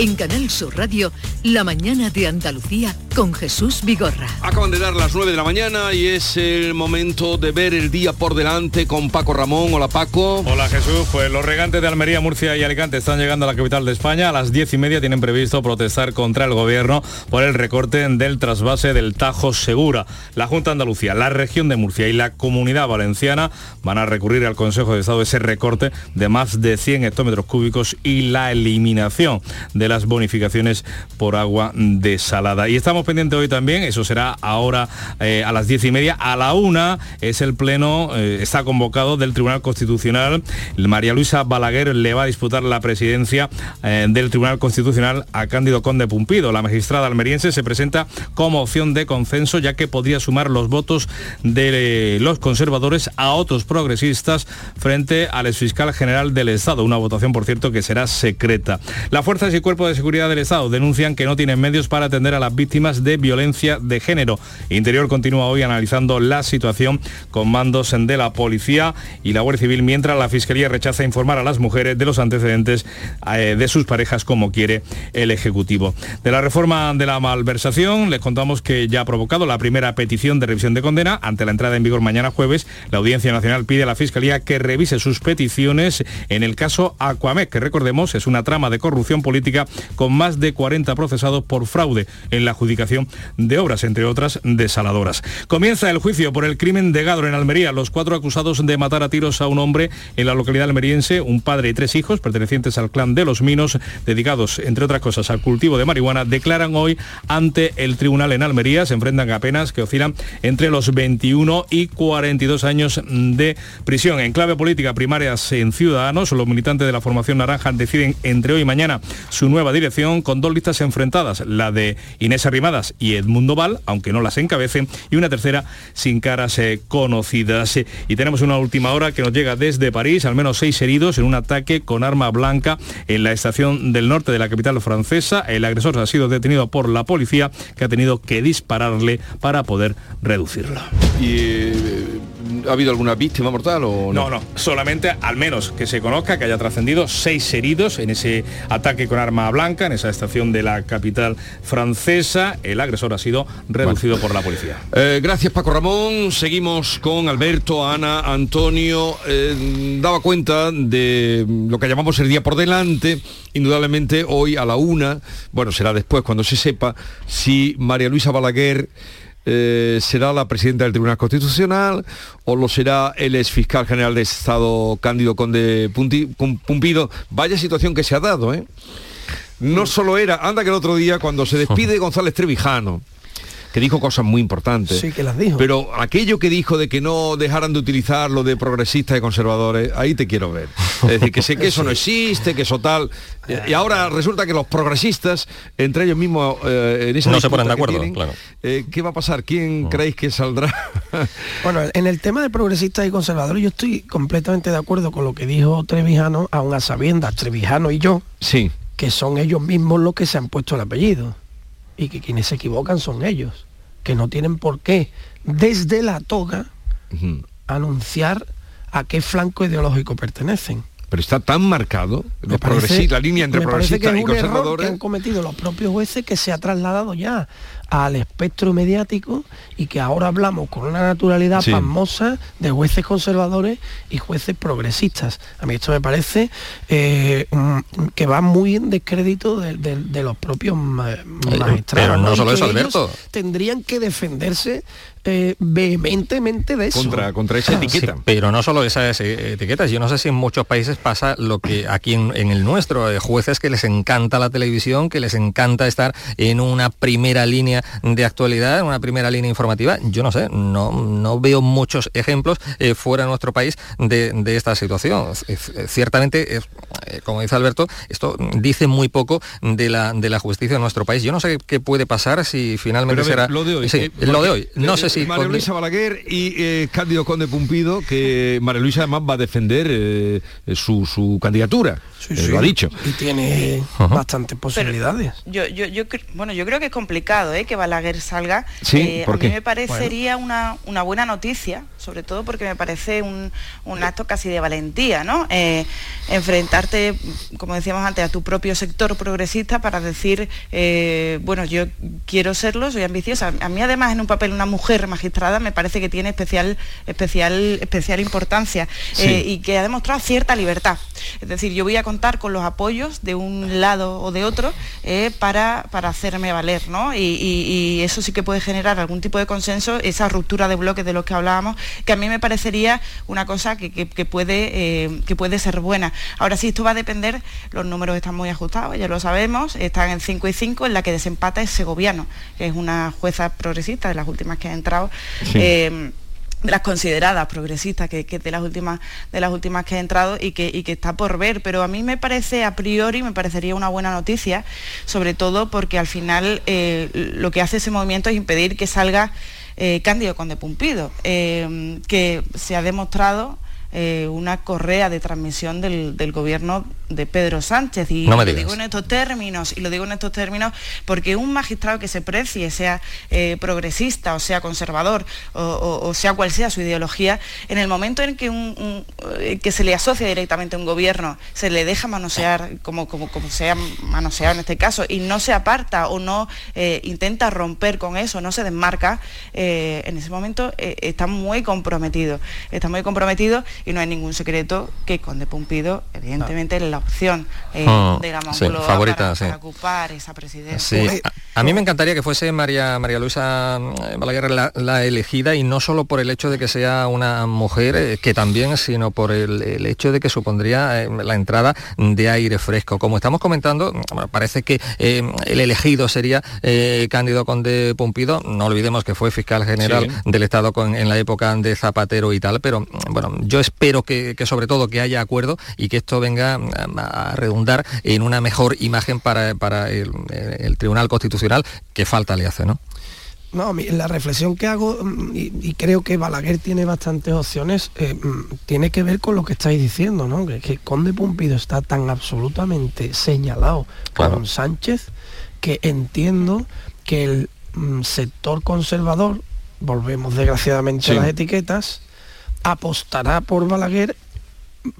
En Canal Sur Radio, La mañana de Andalucía con Jesús Vigorra. Acaban de dar las 9 de la mañana y es el momento de ver el día por delante con Paco Ramón. Hola Paco. Hola Jesús, pues los regantes de Almería, Murcia y Alicante están llegando a la capital de España. A las 10 y media tienen previsto protestar contra el gobierno por el recorte del trasvase del Tajo Segura. La Junta de Andalucía, la región de Murcia y la Comunidad Valenciana van a recurrir al Consejo de Estado ese recorte de más de 100 hectómetros cúbicos y la eliminación de las bonificaciones por agua desalada. Y estamos pendientes hoy también, eso será ahora eh, a las diez y media, a la una es el pleno, eh, está convocado del Tribunal Constitucional. María Luisa Balaguer le va a disputar la presidencia eh, del Tribunal Constitucional a Cándido Conde Pumpido. La magistrada almeriense se presenta como opción de consenso ya que podría sumar los votos de los conservadores a otros progresistas frente al exfiscal general del Estado, una votación por cierto que será secreta. Las fuerzas y Cuerpo de Seguridad del Estado denuncian que no tienen medios para atender a las víctimas de violencia de género. Interior continúa hoy analizando la situación con mandos de la policía y la Guardia Civil, mientras la Fiscalía rechaza informar a las mujeres de los antecedentes eh, de sus parejas como quiere el Ejecutivo. De la reforma de la malversación, les contamos que ya ha provocado la primera petición de revisión de condena. Ante la entrada en vigor mañana jueves, la Audiencia Nacional pide a la Fiscalía que revise sus peticiones en el caso Aquamec, que recordemos es una trama de corrupción política con más de 40 procesados por fraude en la de obras, entre otras desaladoras. Comienza el juicio por el crimen de Gadro en Almería. Los cuatro acusados de matar a tiros a un hombre en la localidad almeriense, un padre y tres hijos pertenecientes al clan de los Minos, dedicados, entre otras cosas, al cultivo de marihuana, declaran hoy ante el tribunal en Almería. Se enfrentan a penas que oscilan entre los 21 y 42 años de prisión. En clave política primarias en Ciudadanos, los militantes de la formación naranja deciden entre hoy y mañana su nueva dirección con dos listas enfrentadas, la de Inés Arrimadas y Edmundo Val, aunque no las encabecen, y una tercera sin caras eh, conocidas. Y tenemos una última hora que nos llega desde París, al menos seis heridos en un ataque con arma blanca en la estación del norte de la capital francesa. El agresor ha sido detenido por la policía que ha tenido que dispararle para poder reducirlo. Y, eh, ¿Ha habido alguna víctima mortal o no? No, no, solamente al menos que se conozca que haya trascendido seis heridos en ese ataque con arma blanca en esa estación de la capital francesa. El agresor ha sido reducido por la policía. Eh, gracias Paco Ramón. Seguimos con Alberto, Ana, Antonio. Eh, daba cuenta de lo que llamamos el día por delante. Indudablemente hoy a la una, bueno, será después cuando se sepa si María Luisa Balaguer eh, será la presidenta del Tribunal Constitucional o lo será el ex fiscal general de Estado Cándido Conde Pumpido. Vaya situación que se ha dado, ¿eh? No solo era, anda que el otro día cuando se despide González Trevijano, que dijo cosas muy importantes. Sí, que las dijo. Pero aquello que dijo de que no dejaran de utilizar lo de progresistas y conservadores, ahí te quiero ver. Es decir, que sé que eso no existe, que eso tal. Y ahora resulta que los progresistas, entre ellos mismos, eh, en esa no se ponen de acuerdo. claro. eh, ¿Qué va a pasar? ¿Quién creéis que saldrá? bueno, en el tema de progresistas y conservadores, yo estoy completamente de acuerdo con lo que dijo Trevijano, aún a sabiendas, Trevijano y yo, sí. que son ellos mismos los que se han puesto el apellido y que quienes se equivocan son ellos, que no tienen por qué desde la toga uh -huh. anunciar a qué flanco ideológico pertenecen. Pero está tan marcado parece, la línea entre progresistas y conservadores. que han cometido los propios jueces que se ha trasladado ya al espectro mediático y que ahora hablamos con una naturalidad sí. pasmosa de jueces conservadores y jueces progresistas. A mí esto me parece eh, que va muy en descrédito de, de, de los propios magistrados. Pero no, ¿no? solo eso, Alberto. Tendrían que defenderse eh, vehementemente de eso. Contra, contra esa etiqueta. Sí, pero no solo esas etiquetas. Yo no sé si en muchos países pasa lo que aquí en, en el nuestro, eh, jueces que les encanta la televisión, que les encanta estar en una primera línea de actualidad, en una primera línea informativa. Yo no sé, no, no veo muchos ejemplos eh, fuera de nuestro país de, de esta situación. Ciertamente, como dice Alberto, esto dice muy poco de la, de la justicia de nuestro país. Yo no sé qué puede pasar si finalmente será... Lo de hoy. Sí, eh, lo de hoy. No sé si... María Luisa Balaguer y eh, Cándido Conde Pumpido, que María Luisa además va a defender eh, su, su, candidatura. Eh, lo ha dicho. Y tiene bastantes posibilidades. yo, yo, yo, bueno, yo creo que es complicado ¿eh? que Balaguer salga. Sí, a mí me parecería una, una, buena noticia, sobre todo porque me parece un, un acto casi de valentía, ¿no? enfrentarte, como decíamos antes, a tu propio sector progresista para decir, bueno, yo quiero serlo, soy ambiciosa. A mí además en un papel una mujer magistrada me parece que tiene especial, especial, especial importancia y que ha demostrado cierta libertad. Es decir, yo voy a contar con los apoyos de un lado o de otro eh, para, para, hacerme valer, ¿no? Y, eso sí que puede generar algún tipo de consenso, esa ruptura de bloques de los que hablábamos, que a mí me parecería una cosa que, puede, eh, que puede ser buena. Ahora sí, esto va a depender, los números están muy ajustados, ya lo sabemos, están en 5 y 5, en la que desempata es Segoviano, que es una jueza progresista de las últimas que ha entrado. Eh, de las consideradas progresistas que, de las últimas de las últimas que ha entrado y que, que está por ver. Pero a mí me parece a priori me parecería una buena noticia sobre todo porque al final eh, lo que hace ese movimiento es impedir que salga eh, Cándido Conde Pumpido eh, que se ha demostrado una correa de transmisión del, del, gobierno de Pedro Sánchez. Y lo digo en estos términos, y lo digo en estos términos porque un magistrado que se precie, sea eh, progresista o sea conservador, o, sea cual sea su ideología, en el momento en que, un, eh, que se le asocia directamente a un gobierno, se le deja manosear como, como, como sea manoseado en este caso, y no se aparta o no eh, intenta romper con eso, no se desmarca, en ese momento está muy comprometido. Está muy comprometido y no hay ningún secreto que Conde Pumpido, evidentemente, la opción eh, ah, de la favorita, para, ocupar esa presidencia. A, mí me encantaría que fuese María, María Luisa eh, Balaguer la, elegida y no solo por el hecho de que sea una mujer, eh, que también, sino por el, hecho de que supondría la entrada de aire fresco. Como estamos comentando, parece que el elegido sería Cándido Conde Pumpido, no olvidemos que fue fiscal general del Estado en la época de Zapatero y tal, pero bueno, yo espero que, que sobre todo que haya acuerdo y que esto venga a redundar en una mejor imagen para, el, Tribunal Constitucional que falta le hace, ¿no? No, la reflexión que hago, mm, y, creo que Balaguer tiene bastantes opciones, eh, mm, tiene que ver con lo que estáis diciendo, ¿no? Que, Conde Pumpido está tan absolutamente señalado con Sánchez que entiendo que el mm, sector conservador, volvemos desgraciadamente a las etiquetas, apostará por Balaguer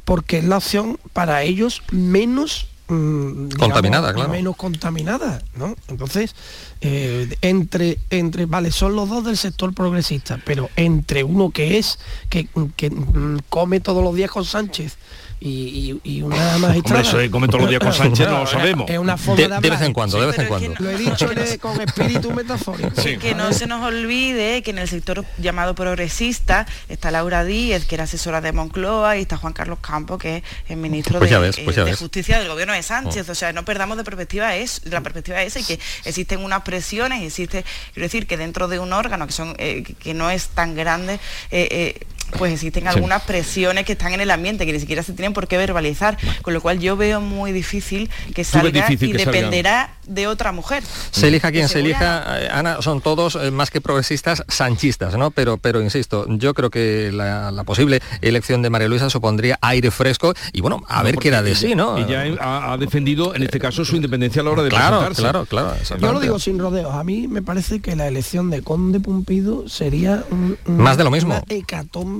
porque es la opción para ellos menos mm, contaminada, claro. Menos contaminada, ¿no? Entonces, eh, entre, entre, vale, son los dos del sector progresista, pero entre uno que es, que, que mm, come todos los días con Sánchez y, una magistrada. eso de todos los días con Sánchez no lo sabemos. Es una forma de, de, vez en cuando, de vez en cuando. Lo he dicho con espíritu metafórico. Que no se nos olvide que en el sector llamado progresista está Laura Díez, que era asesora de Moncloa, y está Juan Carlos Campos, que es el ministro pues de, pues eh, Justicia del gobierno de Sánchez. Oh. O sea, no perdamos de perspectiva es, la perspectiva esa y que existen unas presiones, existe, quiero decir, que dentro de un órgano que son eh, que no es tan grande, eh, pues existen algunas presiones que están en el ambiente que ni siquiera se tienen por qué verbalizar, con lo cual yo veo muy difícil que salga y dependerá de otra mujer. Se elija quien se elija, eh, Ana, son todos eh, más que progresistas, sanchistas, ¿no? Pero, pero insisto, yo creo que la, posible elección de María Luisa supondría aire fresco y bueno, a ver qué era de sí, ¿no? Ella ha, defendido en este caso su independencia a la hora de claro, Claro, claro, Yo lo digo sin rodeos. A mí me parece que la elección de Conde Pumpido sería un, más de lo mismo. Una hecatombe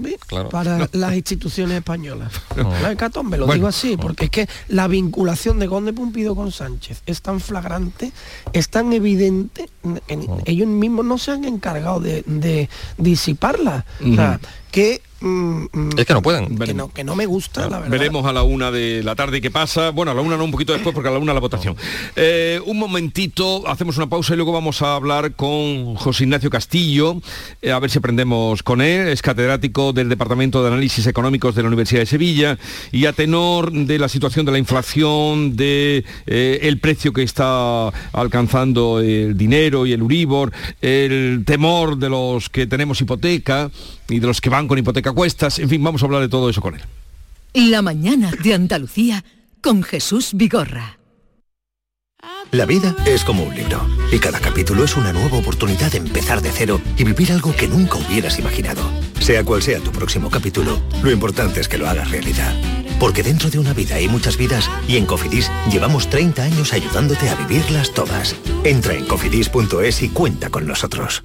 para las instituciones españolas. La hecatombe, lo digo así, porque es que la vinculación de Conde Pumpido con Sánchez es tan flagrante es tan evidente, ellos mismos no se han encargado de, disiparla. que Mm, mm. es que no pueden. Que no, que no me gusta, la verdad. Veremos a la una de la tarde qué pasa. Bueno, a la una no, un poquito después, porque a la una la votación. Eh, un momentito, hacemos una pausa y luego vamos a hablar con José Ignacio Castillo, eh, a ver si aprendemos con él. Es catedrático del Departamento de Análisis Económicos de la Universidad de Sevilla y a tenor de la situación de la inflación, de eh, el precio que está alcanzando el dinero y el Uribor, el temor de los que tenemos hipoteca y de los que van con hipoteca cuestas. En fin, vamos a hablar de todo eso con él. La mañana de Andalucía con Jesús Vigorra. La vida es como un libro y cada capítulo es una nueva oportunidad de empezar de cero y vivir algo que nunca hubieras imaginado. Sea cual sea tu próximo capítulo, lo importante es que lo hagas realidad. porque dentro de una vida hay muchas vidas y en Cofidis llevamos 30 años ayudándote a vivirlas todas. Entra en cofidis.es y cuenta con nosotros.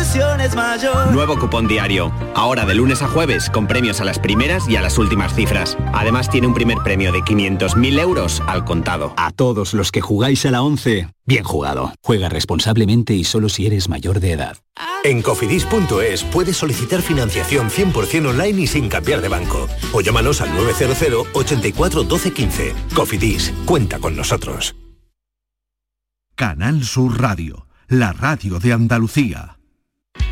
ilusión es mayor. Nuevo cupón diario. Ahora de lunes a jueves, con premios a las primeras y a las últimas cifras. Además tiene un primer premio de 500.000 euros al contado. A todos los que jugáis a la 11, bien jugado. Juega responsablemente y solo si eres mayor de edad. En cofidis.es puedes solicitar financiación 100% online y sin cambiar de banco. O llámanos al 900 84 12 15. Cofidis, cuenta con nosotros. Canal Sur Radio, la radio de Andalucía.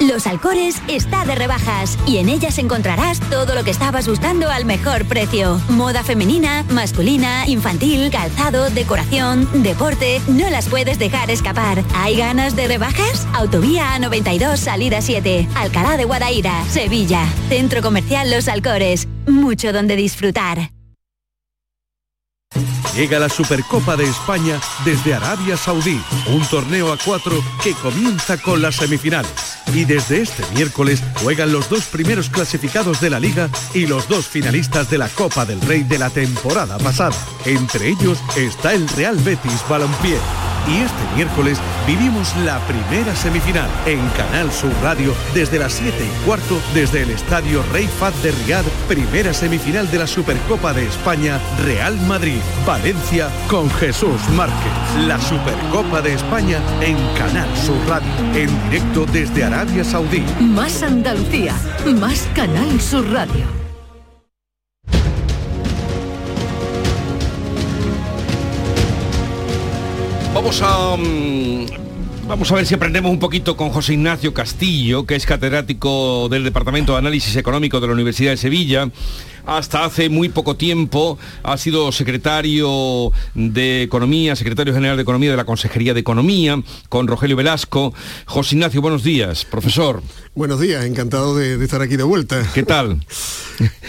Los Alcores está de rebajas y en ellas encontrarás todo lo que estabas buscando al mejor precio. Moda femenina, masculina, infantil, calzado, decoración, deporte, no las puedes dejar escapar. ¿Hay ganas de rebajas? Autovía A92 Salida 7, Alcalá de Guadaira, Sevilla. Centro Comercial Los Alcores. Mucho donde disfrutar. Llega la Supercopa de España desde Arabia Saudí, un torneo a cuatro que comienza con las semifinales. Y desde este miércoles juegan los dos primeros clasificados de la liga y los dos finalistas de la Copa del Rey de la temporada pasada. Entre ellos está el Real Betis Balompié. Y este miércoles vivimos la primera semifinal en Canal Sur Radio desde las 7 y cuarto desde el Estadio Rey Fad de Riad, primera semifinal de la Supercopa de España, Real Madrid, Valencia con Jesús Márquez. La Supercopa de España en Canal Sur Radio, en directo desde Arabia Saudí. Más Andalucía, más Canal Sur Radio. Vamos a... mm, Vamos a ver si aprendemos un poquito con José Ignacio Castillo, que es catedrático del Departamento de Análisis Económico de la Universidad de Sevilla. Hasta hace muy poco tiempo ha sido secretario de Economía, secretario general de Economía de la Consejería de Economía, con Rogelio Velasco. José Ignacio, buenos días, profesor. Buenos días, encantado de, de estar aquí de vuelta. ¿Qué tal?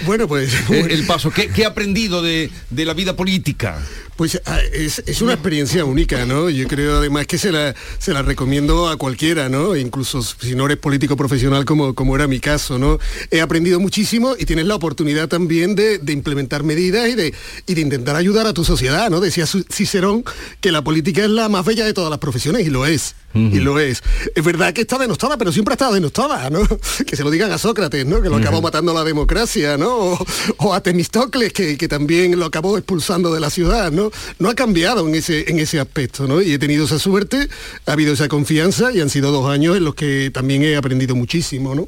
Bueno, pues... El, el paso, ¿qué, qué ha aprendido de, de la vida política? Pues ah, es, es una experiencia única, ¿no? Yo creo además que se la, se la recomiendo a cualquiera, ¿no? Incluso si no eres político profesional como, como era mi caso, ¿no? He aprendido muchísimo y tienes la oportunidad también de, de implementar medidas y de, y de intentar ayudar a tu sociedad, ¿no? Decía Cicerón que la política es la más bella de todas las profesiones y lo es. Y lo es. Es verdad que está denostada, pero siempre ha estado denostada, ¿no? Que se lo digan a Sócrates, ¿no? Que lo acabó matando la democracia, ¿no? O, o a Temistocles, que, que también lo acabó expulsando de la ciudad, ¿no? No ha cambiado en ese, en ese aspecto, ¿no? Y he tenido esa suerte, ha habido esa confianza y han sido dos años en los que también he aprendido muchísimo, ¿no?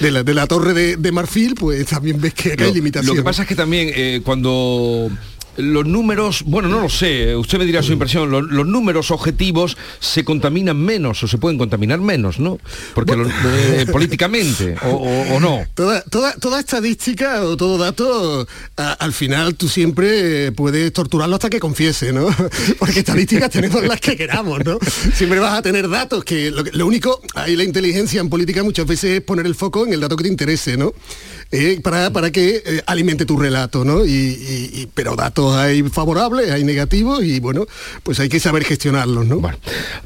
de, la, de la torre de, de Marfil, pues también ves que acá hay Lo que pasa es que también eh, cuando los números, bueno, no lo sé, usted me dirá su impresión, lo- los, números objetivos se contaminan menos o se pueden contaminar menos, ¿no? Porque lo- eh, políticamente, o, o- o no. Toda, toda, toda estadística o todo dato, a- al final tú siempre eh, puedes torturarlo hasta que confiese, ¿no? Porque estadísticas tenemos las que queramos, ¿no? Siempre vas a tener datos, que lo, lo único, ahí la inteligencia en política muchas veces es poner el foco en el dato que te interese, ¿no? Eh, para, para que eh, alimente tu relato, ¿no? Y, y- y- pero datos hay favorables, hay negativos y bueno, pues hay que saber gestionarlos, ¿no?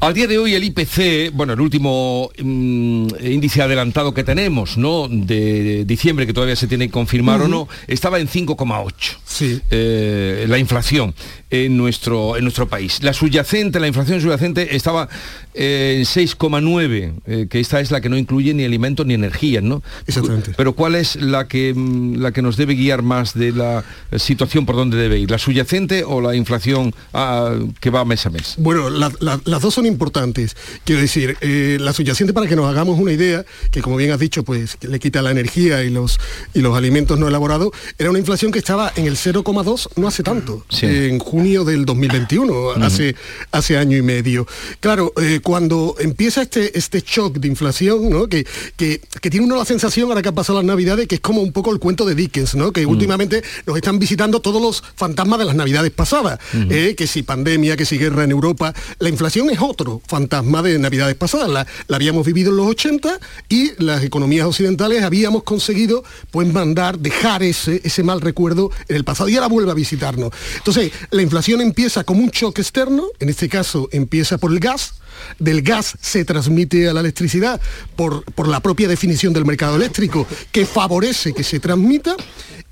Al día de hoy el IPC, bueno, el último mm, índice adelantado que tenemos, ¿no? De diciembre, que todavía se tiene que confirmar o no, estaba en 5,8. Sí. Eh, la inflación en nuestro, en nuestro país. La subyacente, la inflación subyacente estaba eh, en 6,9, eh, que esta es la que no incluye ni alimentos ni energías, ¿no? Exactamente. Pero ¿cuál es la que, mm, la que nos debe guiar más de la situación por donde debe ir? ¿La subyacente o la inflación ah, que va mes a mes? Bueno, las dos son importantes. Quiero decir, eh, la subyacente para que nos hagamos una idea, que como bien has dicho, pues le quita la energía y los, y los alimentos no elaborados, era una inflación que estaba en el 0,2 no hace tanto, en junio del 2021, hace, hace año y medio. Claro, eh, cuando empieza este, este shock de inflación, ¿no? que, que, tiene uno la sensación, ahora que han pasado las navidades, que es como un poco el cuento de Dickens, ¿no? que últimamente nos están visitando todos los fantasmas de las navidades pasadas, eh, que si pandemia, que si guerra en Europa. La inflación es otro fantasma de navidades pasadas, la, la habíamos vivido en los 80 y las economías occidentales habíamos conseguido pues mandar, dejar ese, ese mal recuerdo en el pasado y ahora vuelve a visitarnos. Entonces, la inflación empieza como un choque externo, en este caso empieza por el gas, del gas se transmite a la electricidad por, por la propia definición del mercado eléctrico que favorece que se transmita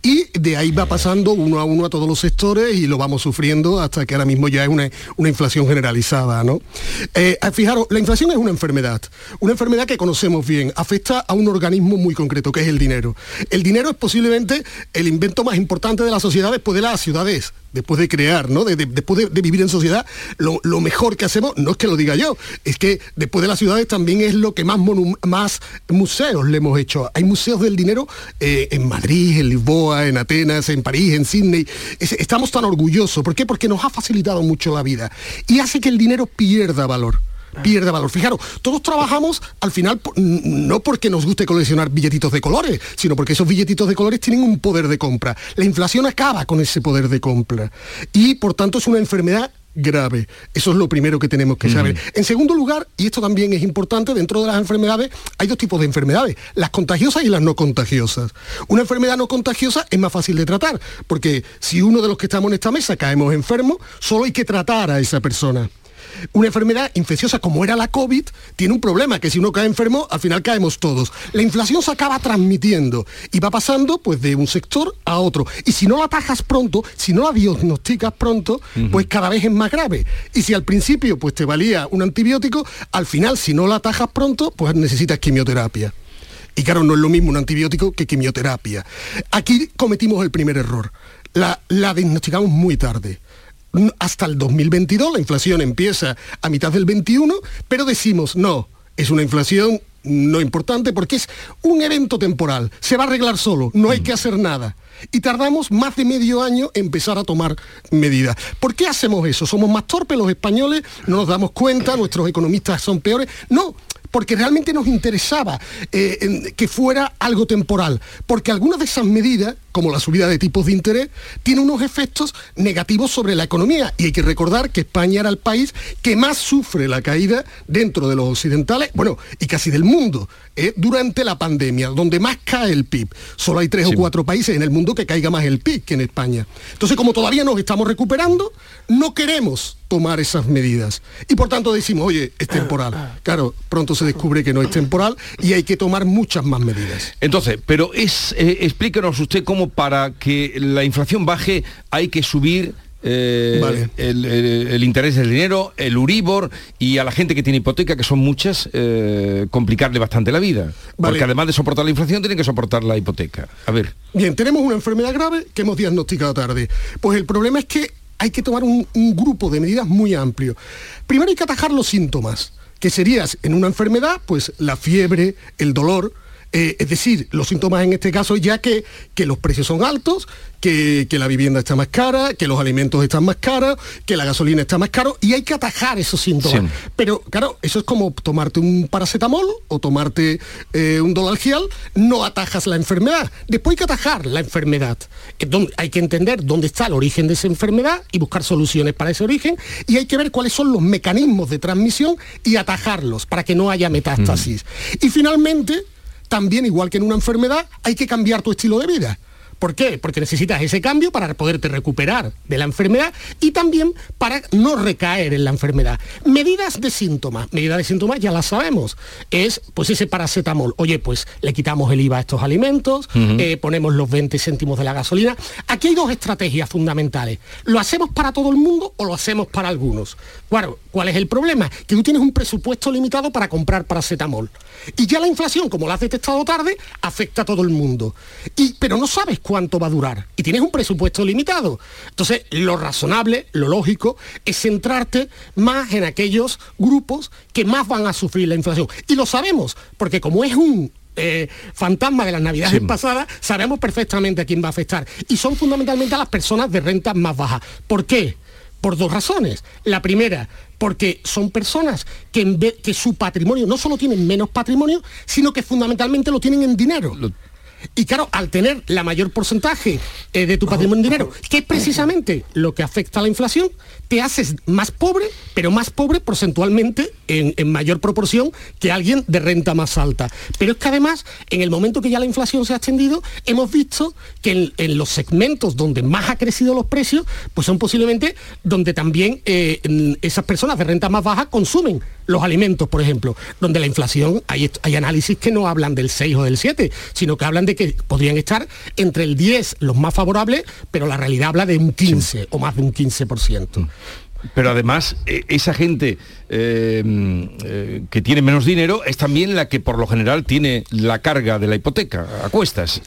y de ahí va pasando uno a uno a todos los sectores y lo vamos sufriendo hasta que ahora mismo ya es una, inflación generalizada. ¿no? Eh, fijaros, la inflación es una enfermedad, una enfermedad que conocemos bien, afecta a un organismo muy concreto, que es el dinero. El dinero es posiblemente el invento más importante de la sociedad después de las ciudades después de crear, ¿no? después de, vivir en sociedad, lo, mejor que hacemos, no es que lo diga yo, es que después de las ciudades también es lo que más, más museos le hemos hecho. Hay museos del dinero eh, en Madrid, en Lisboa, en Atenas, en París, en Sydney. estamos tan orgullosos. ¿Por qué? Porque nos ha facilitado mucho la vida y hace que el dinero pierda valor pierde valor. Fijaros, todos trabajamos al final no porque nos guste coleccionar billetitos de colores, sino porque esos billetitos de colores tienen un poder de compra. La inflación acaba con ese poder de compra y por tanto es una enfermedad grave. Eso es lo primero que tenemos que saber. En segundo lugar, y esto también es importante, dentro de las enfermedades hay dos tipos de enfermedades, las contagiosas y las no contagiosas. Una enfermedad no contagiosa es más fácil de tratar, porque si uno de los que estamos en esta mesa caemos enfermo, solo hay que tratar a esa persona una enfermedad infecciosa como era la COVID tiene un problema, que si uno cae enfermo, al final caemos todos. La inflación se acaba transmitiendo y va pasando pues de un sector a otro. Y si no la atajas pronto, si no la diagnosticas pronto, pues cada vez es más grave. Y si al principio pues te valía un antibiótico, al final si no la atajas pronto, pues necesitas quimioterapia. Y claro, no es lo mismo un antibiótico que quimioterapia. Aquí cometimos el primer error. La, la diagnosticamos muy tarde hasta el 2022, la inflación empieza a mitad del 21, pero decimos, no, es una inflación no importante porque es un evento temporal, se va a arreglar solo, no hay que hacer nada. Y tardamos más de medio año en empezar a tomar medidas. ¿Por qué hacemos eso? ¿Somos más torpes los españoles? ¿No nos damos cuenta? ¿Nuestros economistas son peores? No, porque realmente nos interesaba eh, que fuera algo temporal, porque algunas de esas medidas, como la subida de tipos de interés, tienen unos efectos negativos sobre la economía. Y hay que recordar que España era el país que más sufre la caída dentro de los occidentales, bueno, y casi del mundo, eh, durante la pandemia, donde más cae el PIB. Solo hay tres o cuatro países en el mundo que caiga más el PIB que en España. Entonces, como todavía nos estamos recuperando, no queremos tomar esas medidas. Y por tanto decimos, oye, es temporal. Claro, pronto se descubre que no es temporal y hay que tomar muchas más medidas. Entonces, pero es, eh, explíquenos usted cómo para que la inflación baje hay que subir eh, el, interés del dinero, el Uribor y a la gente que tiene hipoteca, que son muchas, eh, complicarle bastante la vida. Porque además de soportar la inflación, tienen que soportar la hipoteca. A ver. Bien, tenemos una enfermedad grave que hemos diagnosticado tarde. Pues el problema es que hay que tomar un, grupo de medidas muy amplio. Primero hay que atajar los síntomas, que serías en una enfermedad, pues la fiebre, el dolor, eh, es decir, los síntomas en este caso ya que, que los precios son altos, que, la vivienda está más cara, que los alimentos están más caros, que la gasolina está más caro y hay que atajar esos síntomas. Pero claro, eso es como tomarte un paracetamol o tomarte eh, un dolalgial, no atajas la enfermedad. Después hay que atajar la enfermedad. hay que entender dónde está el origen de esa enfermedad y buscar soluciones para ese origen y hay que ver cuáles son los mecanismos de transmisión y atajarlos para que no haya metástasis. Y finalmente, también, igual que en una enfermedad, hay que cambiar tu estilo de vida. ¿Por qué? Porque necesitas ese cambio para poderte recuperar de la enfermedad y también para no recaer en la enfermedad. Medidas de síntomas. Medidas de síntomas ya las sabemos. Es pues ese paracetamol. Oye, pues le quitamos el IVA a estos alimentos, eh, ponemos los 20 céntimos de la gasolina. Aquí hay dos estrategias fundamentales. ¿Lo hacemos para todo el mundo o lo hacemos para algunos? Claro, ¿cuál es el problema? Que tú tienes un presupuesto limitado para comprar paracetamol. Y ya la inflación, como la has detectado tarde, afecta a todo el mundo. Y, pero no sabes cuánto va a durar. Y tienes un presupuesto limitado. Entonces, lo razonable, lo lógico, es centrarte más en aquellos grupos que más van a sufrir la inflación. Y lo sabemos, porque como es un eh, fantasma de las navidades pasadas, sabemos perfectamente a quién va a afectar. Y son fundamentalmente a las personas de rentas más bajas. ¿Por qué? Por dos razones. La primera, porque son personas que, en vez, que su patrimonio no solo tienen menos patrimonio, sino que fundamentalmente lo tienen en dinero. Y claro, al tener la mayor porcentaje eh, de tu patrimonio en dinero, que es precisamente lo que afecta a la inflación, te haces más pobre, pero más pobre porcentualmente en, mayor proporción que alguien de renta más alta. Pero es que además, en el momento que ya la inflación se ha extendido, hemos visto que en, los segmentos donde más ha crecido los precios, pues son posiblemente donde también eh, esas personas de renta más baja consumen los alimentos, por ejemplo, donde la inflación, hay, hay análisis que no hablan del 6 o del 7, sino que hablan de que podrían estar entre el 10 los más favorables, pero la realidad habla de un 15 o más de un 15%. Pero además, e, esa gente eh, eh, que tiene menos dinero es también la que por lo general tiene la carga de la hipoteca a cuestas.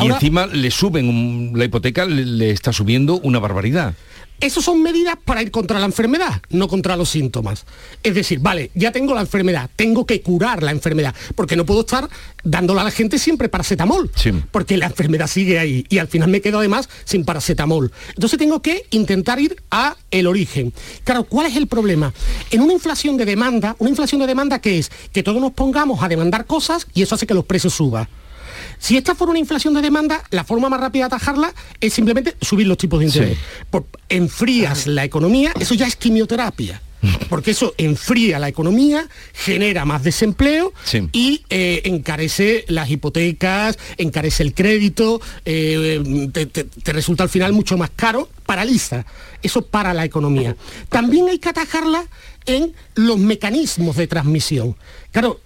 y encima le suben la hipoteca, le está subiendo una barbaridad. Esas son medidas para ir contra la enfermedad, no contra los síntomas. Es decir, vale, ya tengo la enfermedad, tengo que curar la enfermedad, porque no puedo estar dándole a la gente siempre paracetamol, porque la enfermedad sigue ahí y al final me quedo además sin paracetamol. Entonces tengo que intentar ir a el origen. Claro, ¿cuál es el problema? En una inflación de demanda, una inflación de demanda que es que todos nos pongamos a demandar cosas y eso hace que los precios suban. Si esta fuera una inflación de demanda, la forma más rápida de atajarla es simplemente subir los tipos de interés. enfrías la economía, eso ya es quimioterapia porque eso enfría la economía, genera más desempleo y eh, encarece las hipotecas, encarece el crédito, eh, te, resulta al final mucho más caro, paraliza. Eso para la economía. También hay que atajarla en los mecanismos de transmisión. Claro,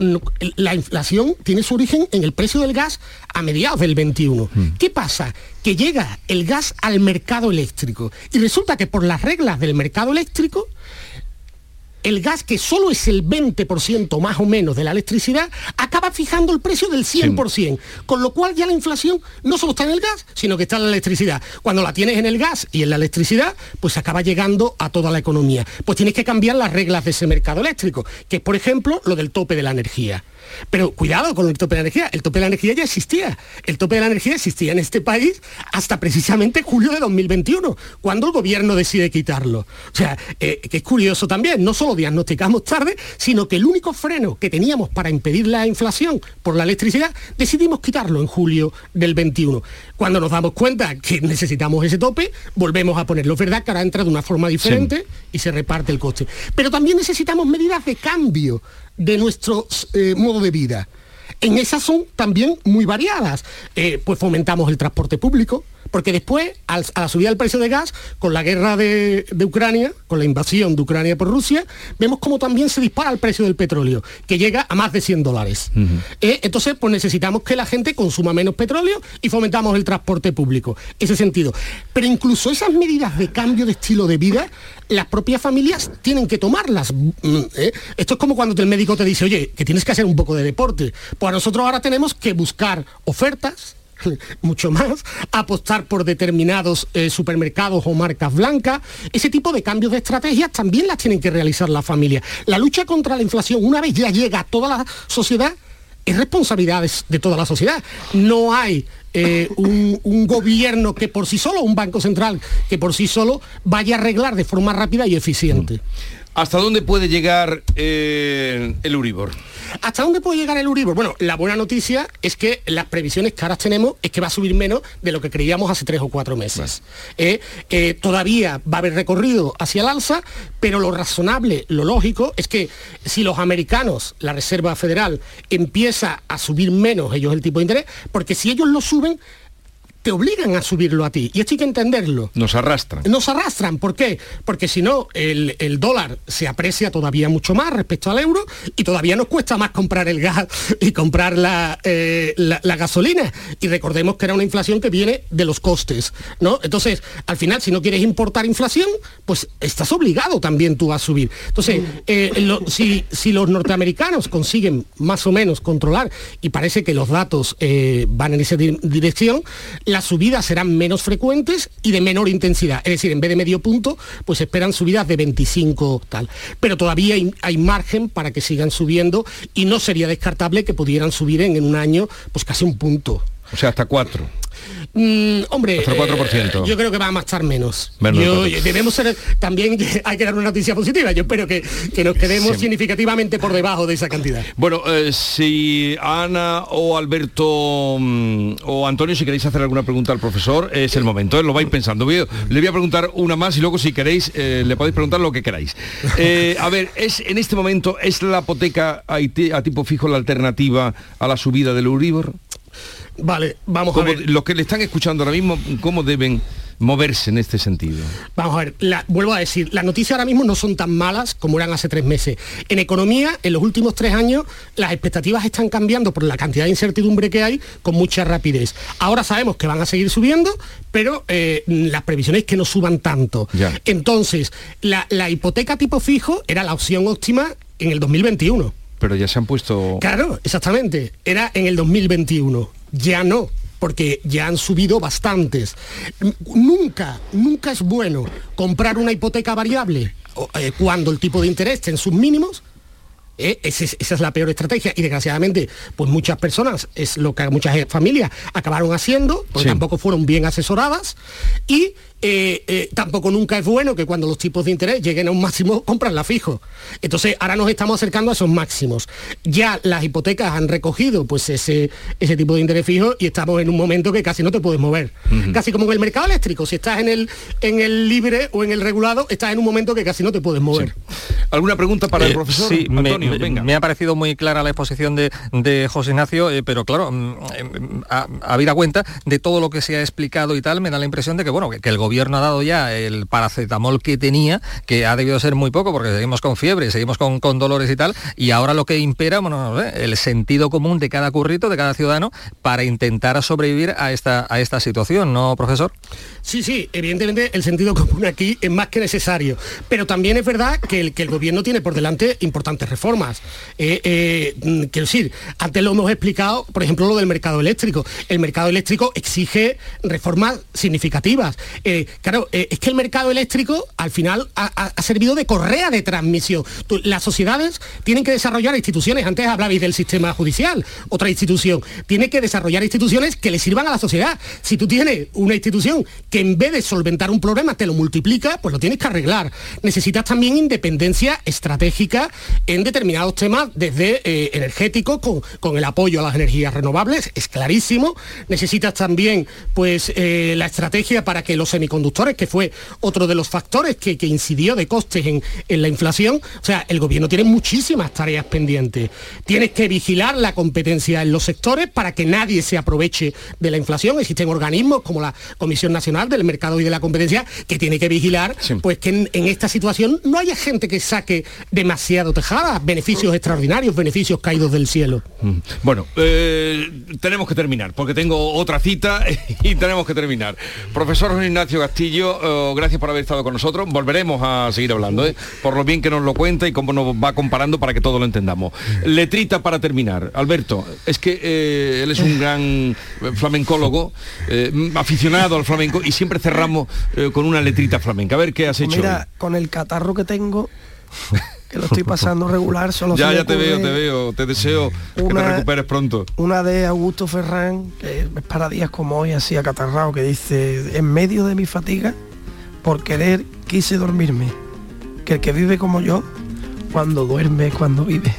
la inflación tiene su origen en el precio del gas a mediados del 21. Mm. ¿Qué pasa? Que llega el gas al mercado eléctrico y resulta que por las reglas del mercado eléctrico el gas, que solo es el 20% más o menos de la electricidad, acaba fijando el precio del 100%, con lo cual ya la inflación no solo está en el gas, sino que está en la electricidad. Cuando la tienes en el gas y en la electricidad, pues acaba llegando a toda la economía. Pues tienes que cambiar las reglas de ese mercado eléctrico, que es, por ejemplo, lo del tope de la energía. Pero cuidado con el tope de la energía. El tope de la energía ya existía. El tope de la energía existía en este país hasta precisamente julio de 2021, cuando el gobierno decide quitarlo. O sea, eh, que es curioso también. No solo diagnosticamos tarde, sino que el único freno que teníamos para impedir la inflación por la electricidad, decidimos quitarlo en julio del 21. Cuando nos damos cuenta que necesitamos ese tope, volvemos a ponerlo. Es verdad que ahora entra de una forma diferente y se reparte el coste. Pero también necesitamos medidas de cambio de nuestro eh, modo de vida. En esas son también muy variadas. Eh, pues fomentamos el transporte público, porque después, a la subida del precio de gas, con la guerra de, Ucrania, con la invasión de Ucrania por Rusia, vemos cómo también se dispara el precio del petróleo, que llega a más de 100 dólares. Eh, entonces, pues necesitamos que la gente consuma menos petróleo y fomentamos el transporte público. Ese sentido. Pero incluso esas medidas de cambio de estilo de vida, las propias familias tienen que tomarlas. Mm, ¿eh? Esto es como cuando el médico te dice, oye, que tienes que hacer un poco de deporte. Pues nosotros ahora tenemos que buscar ofertas mucho más, apostar por determinados eh, supermercados o marcas blancas. Ese tipo de cambios de estrategias también las tienen que realizar las familias. La lucha contra la inflación, una vez ya llega a toda la sociedad, es responsabilidad de toda la sociedad. No hay eh, un, gobierno que por sí solo, un banco central que por sí solo vaya a arreglar de forma rápida y eficiente. ¿Hasta dónde puede llegar eh, el Uribor? ¿Hasta dónde puede llegar el Uribor? Bueno, la buena noticia es que las previsiones que ahora tenemos es que va a subir menos de lo que creíamos hace tres o cuatro meses. Eh, eh, todavía va a haber recorrido hacia el alza, pero lo razonable, lo lógico, es que si los americanos, la Reserva Federal, empieza a subir menos ellos el tipo de interés, porque si ellos lo suben, te obligan a subirlo a ti. Y esto hay que entenderlo. Nos arrastran. Nos arrastran. ¿Por qué? Porque si no, el, dólar se aprecia todavía mucho más respecto al euro y todavía nos cuesta más comprar el gas y comprar la, eh, la, gasolina. Y recordemos que era una inflación que viene de los costes. ¿no? Entonces, al final, si no quieres importar inflación, pues estás obligado también tú a subir. Entonces, eh, si, si, los norteamericanos consiguen más o menos controlar, y parece que los datos eh, van en esa dirección, las subidas serán menos frecuentes y de menor intensidad. Es decir, en vez de medio punto, pues esperan subidas de 25 tal. Pero todavía hay, margen para que sigan subiendo y no sería descartable que pudieran subir en, en un año pues casi un punto. O sea, hasta cuatro. Mm, hombre, 4%. Eh, yo creo que va a marchar menos. debemos ser, también hay que dar una noticia positiva. Yo espero que, nos quedemos significativamente por debajo de esa cantidad. Bueno, eh, si Ana o Alberto mm, o Antonio, si queréis hacer alguna pregunta al profesor, es el momento, ¿eh? lo vais pensando. Le voy a preguntar una más y luego si queréis le podéis preguntar lo que queráis. a ver, es en este momento, ¿es la hipoteca a, a tipo fijo la alternativa a la subida del Euribor? Vale, vamos a ver. Los que le están escuchando ahora mismo, ¿cómo deben moverse en este sentido? Vamos a ver, vuelvo a decir, las noticias ahora mismo no son tan malas como eran hace tres meses. En economía, en los últimos tres años, las expectativas están cambiando por la cantidad de incertidumbre que hay con mucha rapidez. Ahora sabemos que van a seguir subiendo, pero eh, las previsiones es que no suban tanto. Entonces, la, la hipoteca tipo fijo era la opción óptima en el 2021. Pero ya se han puesto... Claro, exactamente. Era en el 2021 ya no, porque ya han subido bastantes. Nunca, nunca es bueno comprar una hipoteca variable eh, cuando el tipo de interés está en sus mínimos. Eh, esa, es, la peor estrategia y desgraciadamente pues muchas personas es lo que muchas familias acabaron haciendo porque tampoco fueron bien asesoradas y eh, eh, tampoco nunca es bueno que cuando los tipos de interés lleguen a un máximo la fijo. Entonces ahora nos estamos acercando a esos máximos. Ya las hipotecas han recogido pues ese, ese tipo de interés fijo y estamos en un momento que casi no te puedes mover. Casi como en el mercado eléctrico, si estás en el, en el libre o en el regulado, estás en un momento que casi no te puedes mover. ¿Alguna pregunta para el eh, profesor? Sí, Antonio, me, venga. me, ha parecido muy clara la exposición de, de José Ignacio, pero claro, mm, a, a cuenta de todo lo que se ha explicado y tal, me da la impresión de que bueno, que el gobierno gobierno ha dado ya el paracetamol que tenía, que ha debido ser muy poco porque seguimos con fiebre, seguimos con, dolores y tal, y ahora lo que impera, bueno, el sentido común de cada currito, de cada ciudadano, para intentar sobrevivir a esta, a esta situación, ¿no, profesor? Sí, sí, evidentemente el sentido común aquí es más que necesario, pero también es verdad que el, que el gobierno tiene por delante importantes reformas. Eh, eh, quiero decir, antes lo hemos explicado, por ejemplo, lo del mercado eléctrico. El mercado eléctrico exige reformas significativas. Eh, claro, eh, es que el mercado eléctrico al final ha, servido de correa de transmisión. las sociedades tienen que desarrollar instituciones, antes hablabais del sistema judicial, otra institución, tiene que desarrollar instituciones que le sirvan a la sociedad. Si tú tienes una institución que en vez de solventar un problema te lo multiplica, pues lo tienes que arreglar. Necesitas también independencia estratégica en determinados temas, desde eh, energético, con, el apoyo a las energías renovables, es clarísimo. Necesitas también pues eh, la estrategia para que los semiconductores conductores, que fue otro de los factores que, incidió de costes en, la inflación. O sea, el gobierno tiene muchísimas tareas pendientes. Tienes que vigilar la competencia en los sectores para que nadie se aproveche de la inflación. Existen organismos como la Comisión Nacional del Mercado y de la Competencia que tiene que vigilar pues que en, esta situación no haya gente que saque demasiado tejada, beneficios extraordinarios, beneficios caídos del cielo. Mm. Bueno, eh, tenemos que terminar, porque tengo otra cita y tenemos que terminar. Profesor Ignacio Castillo, eh, gracias por haber estado con nosotros. Volveremos a seguir hablando, ¿eh? por lo bien que nos lo cuenta y cómo nos va comparando para que todo lo entendamos. Letrita para terminar. Alberto, es que eh, él es un gran flamencólogo, aficionado al flamenco, y siempre cerramos con una letrita flamenca. A ver qué has hecho. Mira, con el catarro que tengo que lo estoy pasando regular. Solo ya, ya te veo, te veo, te deseo que te recuperes pronto. Una de Augusto Ferrán, que es para días como hoy, así acatarrado, que dice, en medio de mi fatiga, por querer quise dormirme, que el que vive como yo, cuando duerme, cuando vive.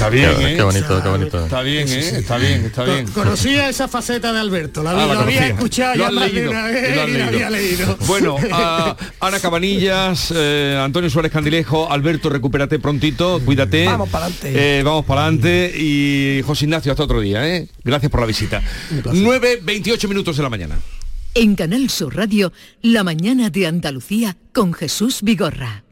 Está bien, qué, ¿eh? qué bonito, qué bonito. Está bien, ¿eh? Está bien, está bien. Conocía esa faceta de Alberto, la, Ah, había conocía. escuchado Lo ya has más de leído, una lo vez has y la había leído. Bueno, a Ana Cabanillas, eh, Antonio Suárez Candilejo, Alberto, recupérate prontito, cuídate. Vamos pa'lante. Eh, vamos para adelante y José Ignacio, hasta otro día, ¿eh? Gracias por la visita. 9, 28 minutos de la mañana. En Canal Sur Radio, La mañana de Andalucía con Jesús Vigorra.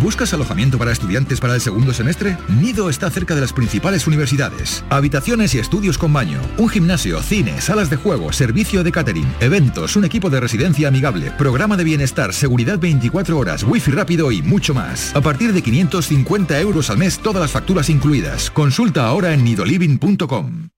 ¿Buscas alojamiento para estudiantes para el segundo semestre? Nido está cerca de las principales universidades. Habitaciones y estudios con baño, un gimnasio, cine, salas de juego, servicio de catering, eventos, un equipo de residencia amigable, programa de bienestar, seguridad 24 horas, wifi rápido y mucho más. A partir de 550 euros al mes, todas las facturas incluidas. Consulta ahora en nidoliving.com.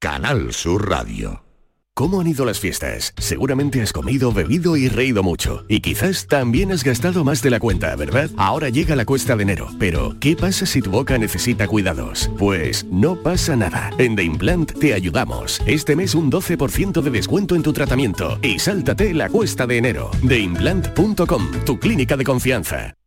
Canal Sur Radio. ¿Cómo han ido las fiestas? Seguramente has comido, bebido y reído mucho. Y quizás también has gastado más de la cuenta, ¿verdad? Ahora llega la cuesta de enero. Pero, ¿qué pasa si tu boca necesita cuidados? Pues no pasa nada. En The Implant te ayudamos. Este mes un 12% de descuento en tu tratamiento. Y sáltate la cuesta de enero. TheImplant.com, tu clínica de confianza.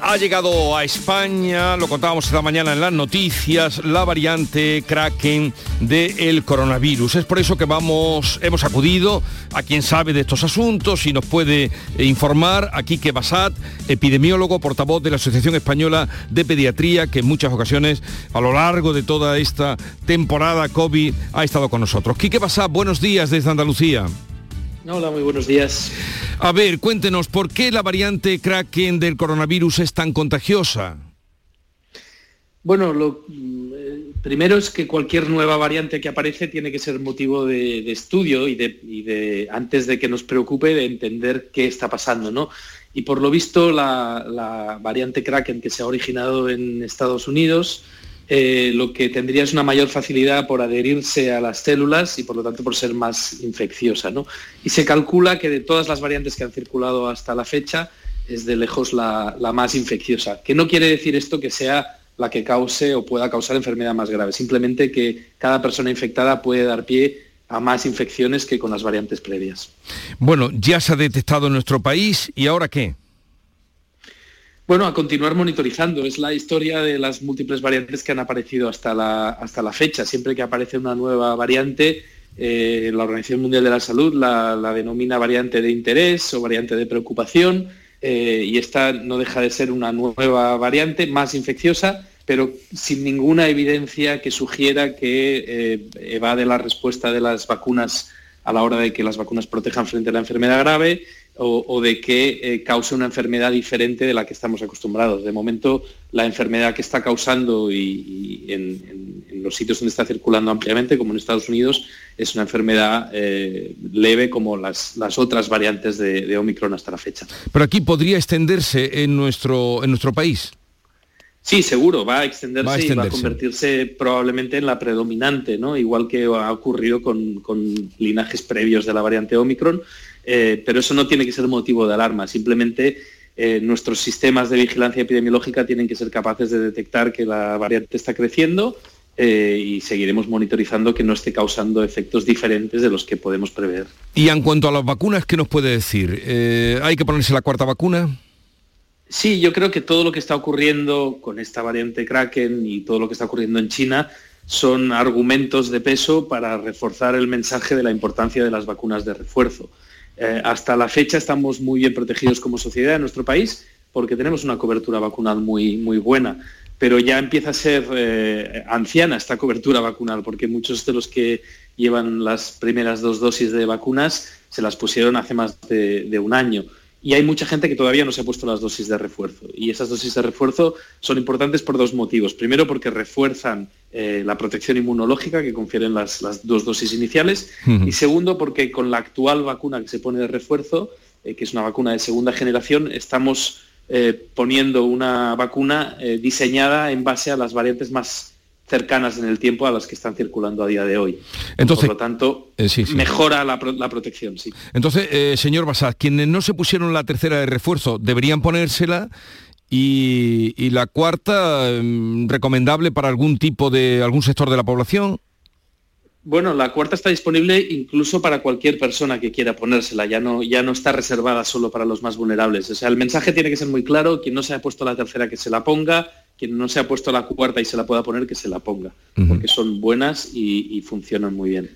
Ha llegado a España, lo contábamos esta mañana en las noticias, la variante Kraken del coronavirus. Es por eso que vamos, hemos acudido a quien sabe de estos asuntos y nos puede informar a Quique Basat, epidemiólogo, portavoz de la Asociación Española de Pediatría, que en muchas ocasiones a lo largo de toda esta temporada COVID ha estado con nosotros. Quique Basat, buenos días desde Andalucía. Hola, muy buenos días. A ver, cuéntenos, ¿por qué la variante Kraken del coronavirus es tan contagiosa? Bueno, lo eh, primero es que cualquier nueva variante que aparece tiene que ser motivo de, de estudio y de, y de, antes de que nos preocupe, de entender qué está pasando, ¿no? Y por lo visto, la, la variante Kraken que se ha originado en Estados Unidos, eh, lo que tendría es una mayor facilidad por adherirse a las células y por lo tanto por ser más infecciosa. ¿no? Y se calcula que de todas las variantes que han circulado hasta la fecha es de lejos la, la más infecciosa, que no quiere decir esto que sea la que cause o pueda causar enfermedad más grave, simplemente que cada persona infectada puede dar pie a más infecciones que con las variantes previas. Bueno, ya se ha detectado en nuestro país y ahora qué? Bueno, a continuar monitorizando. Es la historia de las múltiples variantes que han aparecido hasta la, hasta la fecha. Siempre que aparece una nueva variante, eh, la Organización Mundial de la Salud la, denomina variante de interés o variante de preocupación eh, y esta no deja de ser una nueva variante más infecciosa, pero sin ninguna evidencia que sugiera que eh, evade la respuesta de las vacunas a la hora de que las vacunas protejan frente a la enfermedad grave o, o de que eh, cause una enfermedad diferente de la que estamos acostumbrados. De momento, la enfermedad que está causando y, y en, en, en, los sitios donde está circulando ampliamente, como en Estados Unidos, es una enfermedad eh, leve como las, las, otras variantes de, de Omicron hasta la fecha. Pero aquí podría extenderse en nuestro, en nuestro país. Sí, seguro, va a, extenderse va a extenderse, y va a convertirse probablemente en la predominante, ¿no? Igual que ha ocurrido con, con linajes previos de la variante Omicron, eh, pero eso no tiene que ser motivo de alarma, simplemente eh, nuestros sistemas de vigilancia epidemiológica tienen que ser capaces de detectar que la variante está creciendo eh, y seguiremos monitorizando que no esté causando efectos diferentes de los que podemos prever. Y en cuanto a las vacunas, ¿qué nos puede decir? Eh, ¿Hay que ponerse la cuarta vacuna? Sí, yo creo que todo lo que está ocurriendo con esta variante Kraken y todo lo que está ocurriendo en China son argumentos de peso para reforzar el mensaje de la importancia de las vacunas de refuerzo. Eh, hasta la fecha estamos muy bien protegidos como sociedad en nuestro país porque tenemos una cobertura vacunal muy, muy buena, pero ya empieza a ser eh, anciana esta cobertura vacunal porque muchos de los que llevan las primeras dos dosis de vacunas se las pusieron hace más de, de un año y hay mucha gente que todavía no se ha puesto las dosis de refuerzo. Y esas dosis de refuerzo son importantes por dos motivos. Primero, porque refuerzan eh, la protección inmunológica que confieren las, dos dosis iniciales. Y segundo, porque con la actual vacuna que se pone de refuerzo, eh, que es una vacuna de segunda generación, estamos eh, poniendo una vacuna diseñada en base a las variantes más cercanas en el tiempo a las que están circulando a día de hoy. Entonces, Por lo tanto, eh, mejora la, protección. Sí. Entonces, eh, señor Basad, quienes no se pusieron la tercera de refuerzo deberían ponérsela y, la cuarta mm, recomendable para algún tipo de algún sector de la población. Bueno, la cuarta está disponible incluso para cualquier persona que quiera ponérsela, ya no, ya no está reservada solo para los más vulnerables. O sea, el mensaje tiene que ser muy claro, quien no se ha puesto la tercera que se la ponga, quien no se ha puesto la cuarta y se la pueda poner, que se la ponga, porque son buenas y, funcionan muy bien.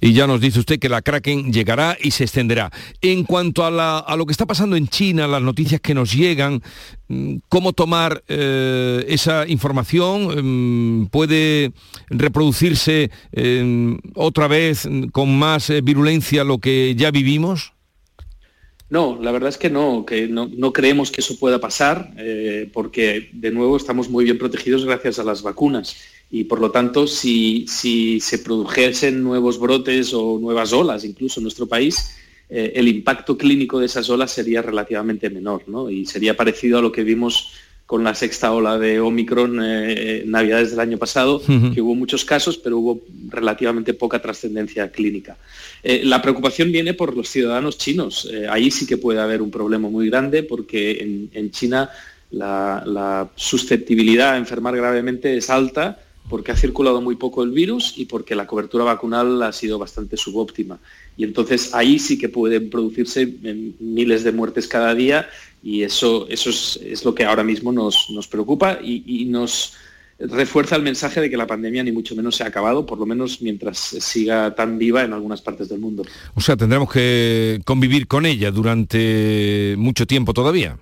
Y ya nos dice usted que la Kraken llegará y se extenderá. En cuanto a, lo que está pasando en China, las noticias que nos llegan, mm, ¿cómo tomar eh, esa información? Mm, ¿Puede reproducirse eh, otra vez con más eh, virulencia lo que ya vivimos? No, la verdad es que no, que no, creemos que eso pueda pasar, eh, porque de nuevo estamos muy bien protegidos gracias a las vacunas. Y por lo tanto, si, se produjesen nuevos brotes o nuevas olas, incluso en nuestro país, eh, el impacto clínico de esas olas sería relativamente menor, ¿no? Y sería parecido a lo que vimos con la sexta ola de Omicron eh, Navidades del año pasado, que hubo muchos casos, pero hubo relativamente poca trascendencia clínica. Eh, la preocupación viene por los ciudadanos chinos. Eh, ahí sí que puede haber un problema muy grande porque en, China la, susceptibilidad a enfermar gravemente es alta porque ha circulado muy poco el virus y porque la cobertura vacunal ha sido bastante subóptima. Y entonces ahí sí que pueden producirse miles de muertes cada día y eso, eso es, lo que ahora mismo nos, preocupa y, nos refuerza el mensaje de que la pandemia ni mucho menos se ha acabado, por lo menos mientras siga tan viva en algunas partes del mundo. O sea, tendremos que convivir con ella durante mucho tiempo todavía.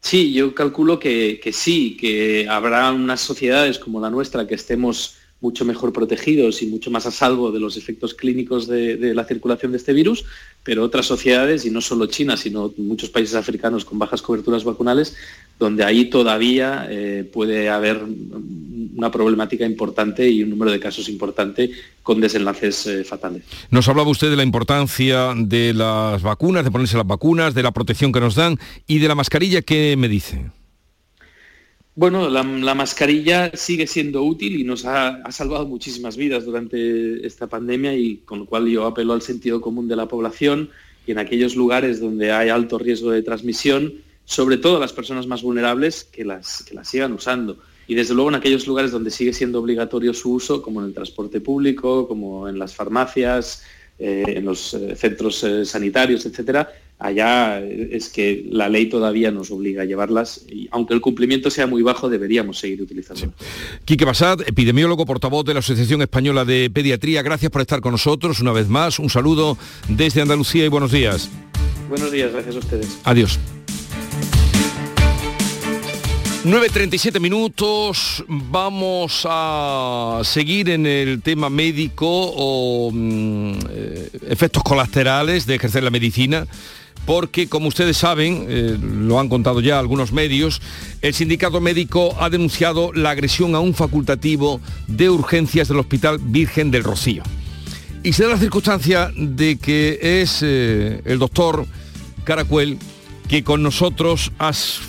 Sí, yo calculo que, que sí, que habrá unas sociedades como la nuestra que estemos mucho mejor protegidos y mucho más a salvo de los efectos clínicos de, la circulación de este virus, pero otras sociedades, y no solo China, sino muchos países africanos con bajas coberturas vacunales, donde ahí todavía eh, puede haber una problemática importante y un número de casos importante con desenlaces eh, fatales. Nos hablaba usted de la importancia de las vacunas, de ponerse las vacunas, de la protección que nos dan y de la mascarilla, ¿qué me dice? Bueno, la, mascarilla sigue siendo útil y nos ha, salvado muchísimas vidas durante esta pandemia y con lo cual yo apelo al sentido común de la población y en aquellos lugares donde hay alto riesgo de transmisión, sobre todo las personas más vulnerables, que las, que las sigan usando. Y desde luego en aquellos lugares donde sigue siendo obligatorio su uso, como en el transporte público, como en las farmacias, eh, en los eh, centros eh, sanitarios, etcétera, allá es que la ley todavía nos obliga a llevarlas y aunque el cumplimiento sea muy bajo deberíamos seguir utilizando. Quique Basad, epidemiólogo portavoz de la Asociación Española de Pediatría, gracias por estar con nosotros una vez más. Un saludo desde Andalucía y buenos días. Buenos días, gracias a ustedes. Adiós. 9.37 minutos, vamos a seguir en el tema médico o mm, eh, efectos colaterales de ejercer la medicina porque, como ustedes saben, eh, lo han contado ya algunos medios, el sindicato médico ha denunciado la agresión a un facultativo de urgencias del Hospital Virgen del Rocío. Y se da la circunstancia de que es eh, el doctor Caracuel que con nosotros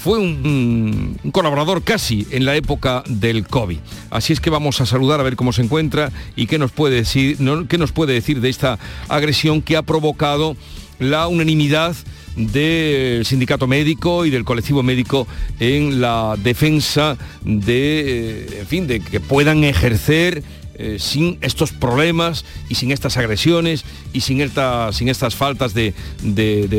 fue un, colaborador casi en la época del COVID. Así es que vamos a saludar a ver cómo se encuentra y qué nos puede decir, qué nos puede decir de esta agresión que ha provocado la unanimidad del sindicato médico y del colectivo médico en la defensa de, eh, en fin, de que puedan ejercer eh, sin estos problemas y sin estas agresiones y sin, sin estas faltas de,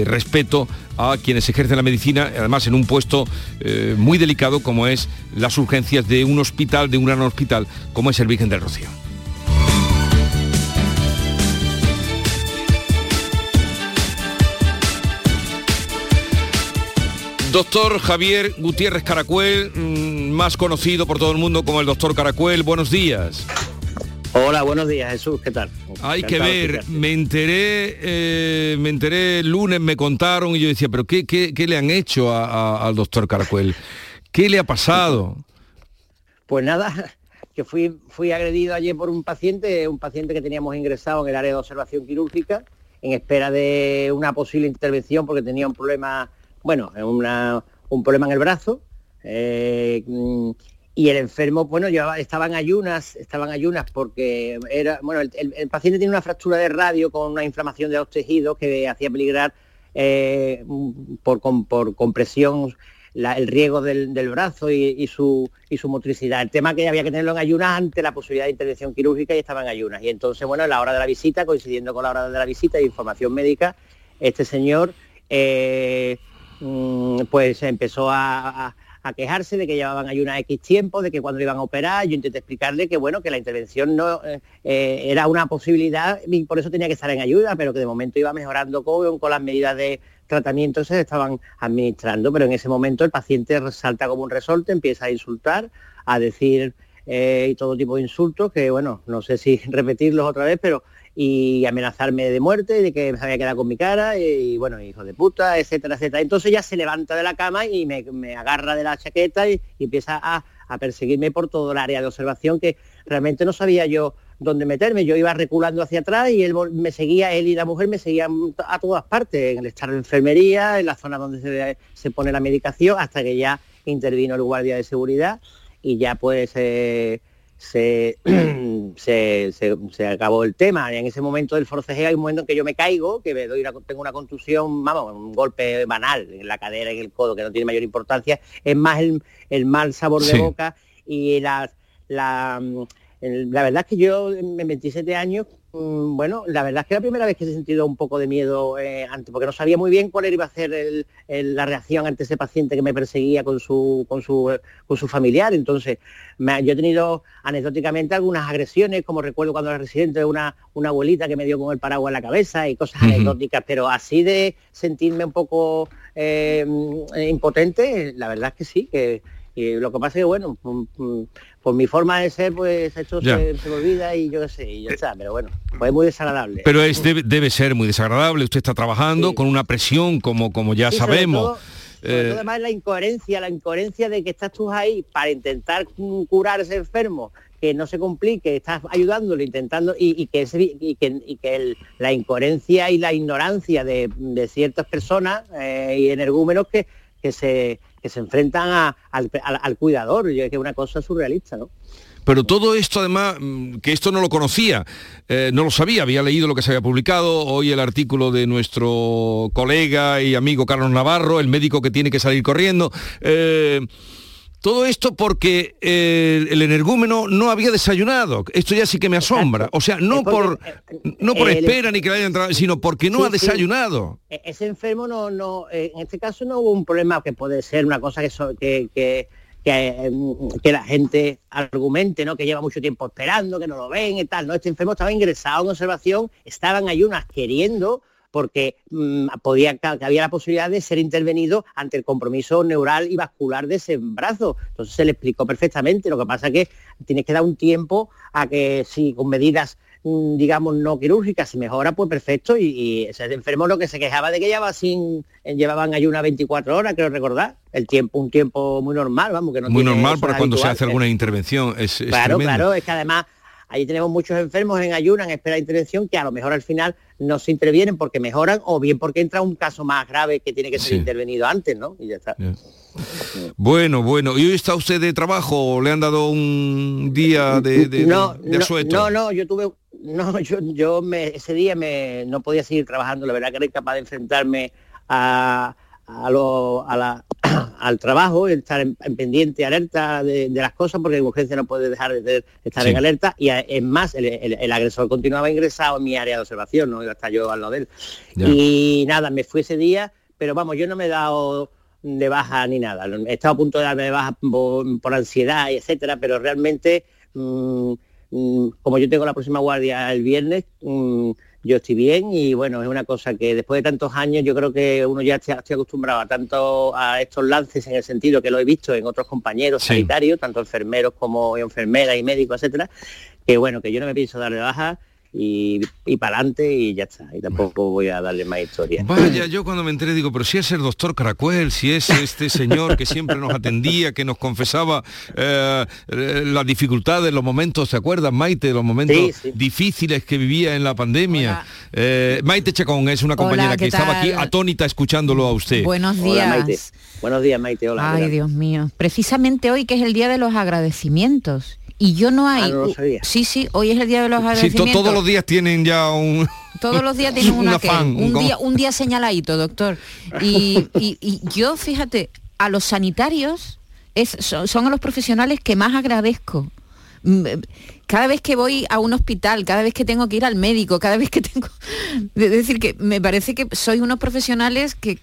respeto a quienes ejercen la medicina, además en un puesto eh, muy delicado como es las urgencias de un hospital, de un gran hospital como es el Virgen del Rocío. Doctor Javier Gutiérrez Caracuel, mm, más conocido por todo el mundo como el doctor Caracuel, buenos días. Hola, buenos días Jesús, ¿qué tal? Hay que ver, me enteré, eh, me enteré el lunes, me contaron y yo decía, pero ¿qué, qué, le han hecho al doctor Caracuel? ¿Qué le ha pasado? Pues nada, que fui, fui agredido ayer por un paciente, un paciente que teníamos ingresado en el área de observación quirúrgica, en espera de una posible intervención porque tenía un problema, bueno, un problema en el brazo. Eh, y el enfermo, bueno, llevaba, estaba en ayunas, estaban ayunas porque era, bueno, el, paciente tiene una fractura de radio con una inflamación de los tejidos que hacía peligrar eh, por, compresión el riego del, brazo y, su, motricidad. El tema que había que tenerlo en ayunas ante la posibilidad de intervención quirúrgica y estaba en ayunas. Y entonces, bueno, a la hora de la visita, coincidiendo con la hora de la visita y información médica, este señor eh, pues empezó a, quejarse de que llevaban ayunas X tiempo, de que cuando iban a operar, yo intenté explicarle que bueno, que la intervención no eh, eh, era una posibilidad y por eso tenía que estar en ayuda, pero que de momento iba mejorando con, con las medidas de, tratamientos se estaban administrando, pero en ese momento el paciente resalta como un resorte, empieza a insultar, a decir eh, todo tipo de insultos, que bueno, no sé si repetirlos otra vez, pero y amenazarme de muerte, de que me había quedado con mi cara, y, bueno, hijo de puta, etcétera, etcétera. Entonces ya se levanta de la cama y me, agarra de la chaqueta y, empieza a, a perseguirme por todo el área de observación que realmente no sabía yo donde meterme. Yo iba reculando hacia atrás y él me seguía, él y la mujer me seguían a todas partes, en el estar de enfermería, en la zona donde se, pone la medicación, hasta que ya intervino el guardia de seguridad y ya pues eh, se, se, acabó el tema. Y en ese momento del forcejeo hay un momento en que yo me caigo, que me doy tengo una contusión, vamos, un golpe banal en la cadera, en el codo, que no tiene mayor importancia, es más el, mal sabor de boca y la, la la verdad es que yo en 27 años, bueno, la verdad es que la primera vez que he sentido un poco de miedo, eh, porque no sabía muy bien cuál iba a ser la reacción ante ese paciente que me perseguía con su, con su, con su familiar. Entonces, yo he tenido anecdóticamente algunas agresiones, como recuerdo cuando era residente de una, una abuelita que me dio con el paraguas en la cabeza y cosas anecdóticas, pero así de sentirme un poco eh, impotente, la verdad es que sí, que y lo que pasa es que, bueno, por, mi forma de ser, pues esto se, se, olvida y yo qué sé, y ya está, pero bueno, pues es muy desagradable. Pero es, debe, ser muy desagradable, usted está trabajando con una presión, como, como ya sabemos. Eh, además la incoherencia, la incoherencia de que estás tú ahí para intentar curar a ese enfermo, que no se complique, estás ayudándolo, intentando, y, que, y que, la incoherencia y la ignorancia de, ciertas personas eh, y energúmenos que, que se que se enfrentan al, cuidador, y que es una cosa surrealista, ¿no? Pero todo esto además, mm, que esto no lo conocía, eh, no lo sabía, había leído lo que se había publicado, hoy el artículo de nuestro colega y amigo Carlos Navarro, el médico que tiene que salir corriendo. Eh, todo esto porque eh, el energúmeno no había desayunado. Esto ya sí que me asombra. O sea, no por eh, no por espera ni que le haya entrado, sino porque no ha desayunado. E-, ese enfermo no, no, eh, en este caso no hubo un problema que puede ser una cosa que, que, que, la gente argumente, ¿no? Que lleva mucho tiempo esperando, que no lo ven y tal. No, este enfermo estaba ingresado en observación, estaban ayunas queriendo porque mm, podía, había la posibilidad de ser intervenido ante el compromiso neural y vascular de ese brazo. Entonces se le explicó perfectamente. Lo que pasa es que tienes que dar un tiempo a que si con medidas mm, digamos no quirúrgicas se mejora pues perfecto y, ese enfermo lo que se quejaba de que llevaba sin llevaban ayuna 24 horas creo recordar el tiempo un tiempo muy normal vamos que no muy normal para cuando se hace alguna intervención es, claro claro es que además Ahí tenemos muchos enfermos en ayuna, en espera de intervención, que a lo mejor al final no se intervienen porque mejoran o bien porque entra un caso más grave que tiene que ser intervenido antes, ¿no? Y ya está. Bueno, bueno. ¿Y hoy está usted de trabajo o le han dado un día de, de, no, no, no, yo tuve... No, yo, yo me, ese día me, no podía seguir trabajando, la verdad que era incapaz de enfrentarme a, a, lo, a la, al trabajo, estar en, pendiente, alerta de, las cosas, porque en urgencia no puede dejar de, estar en alerta, y es más, el, agresor continuaba ingresado en mi área de observación, no iba a estar yo al lado de él. Y nada, me fui ese día, pero vamos, yo no me he dado de baja ni nada. He estado a punto de darme de baja por, ansiedad, etcétera, pero realmente, mm, mm, como yo tengo la próxima guardia el viernes, mm, yo estoy bien y bueno, es una cosa que después de tantos años yo creo que uno ya está, estoy acostumbrado a tanto a estos lances en el sentido que lo he visto en otros compañeros sanitarios, tanto enfermeros como enfermeras y médicos, etcétera, que bueno, que yo no me pienso dar de baja y, y para adelante y ya está. Y tampoco voy a darle más historia. Vaya, yo cuando me enteré digo, pero si es el doctor Caracuel, si es este señor que siempre nos atendía, que nos confesaba eh, eh, las dificultades, los momentos, ¿se acuerdan, Maite? Los momentos difíciles que vivía en la pandemia. Eh, Maite Chacón es una compañera que estaba aquí atónita escuchándolo a usted. Buenos días. Buenos días, Maite. Hola. Ay, Dios mío. Precisamente hoy que es el día de los agradecimientos y yo no hay sí sí hoy es el día de los agradecimientos todos los días tienen ya un todos los días tienen una, un, día un día señaladito doctor. Y, y, yo fíjate a los sanitarios es, son a los profesionales que más agradezco cada vez que voy a un hospital, cada vez que tengo que ir al médico, cada vez que tengo... Es decir, que me parece que soy unos profesionales que,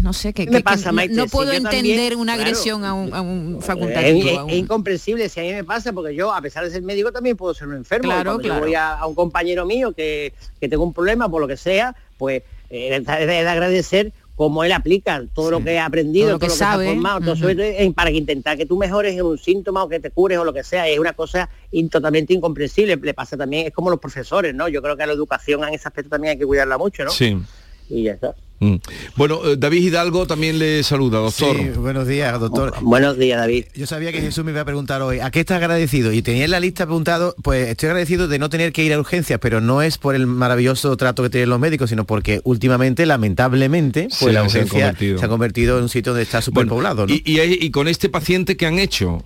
no sé, que, no, puedo entender una agresión a un, facultativo. Es, incomprensible si a mí me pasa, porque yo, a pesar de ser médico, también puedo ser un enfermo. Claro, claro. voy a, un compañero mío que, tengo un problema, por lo que sea, pues eh, es de agradecer cómo él aplica todo lo que ha aprendido, todo lo que, sabe. ha formado, para que intentar que tú mejores en un síntoma o que te cures o lo que sea, es una cosa totalmente incomprensible. Le pasa también, es como los profesores, ¿no? Yo creo que a la educación en ese aspecto también hay que cuidarla mucho, ¿no? Sí. Y ya está. Mm. Bueno, eh, David Hidalgo también le saluda, doctor. Sí, buenos días, doctor. buenos días, David. Yo sabía que Jesús me iba a preguntar hoy, ¿a qué está agradecido? Y tenía en la lista preguntado, pues estoy agradecido de no tener que ir a urgencias, pero no es por el maravilloso trato que tienen los médicos, sino porque últimamente, lamentablemente, pues la urgencia se ha, convertido en un sitio donde está superpoblado. y, y, con este paciente que han hecho,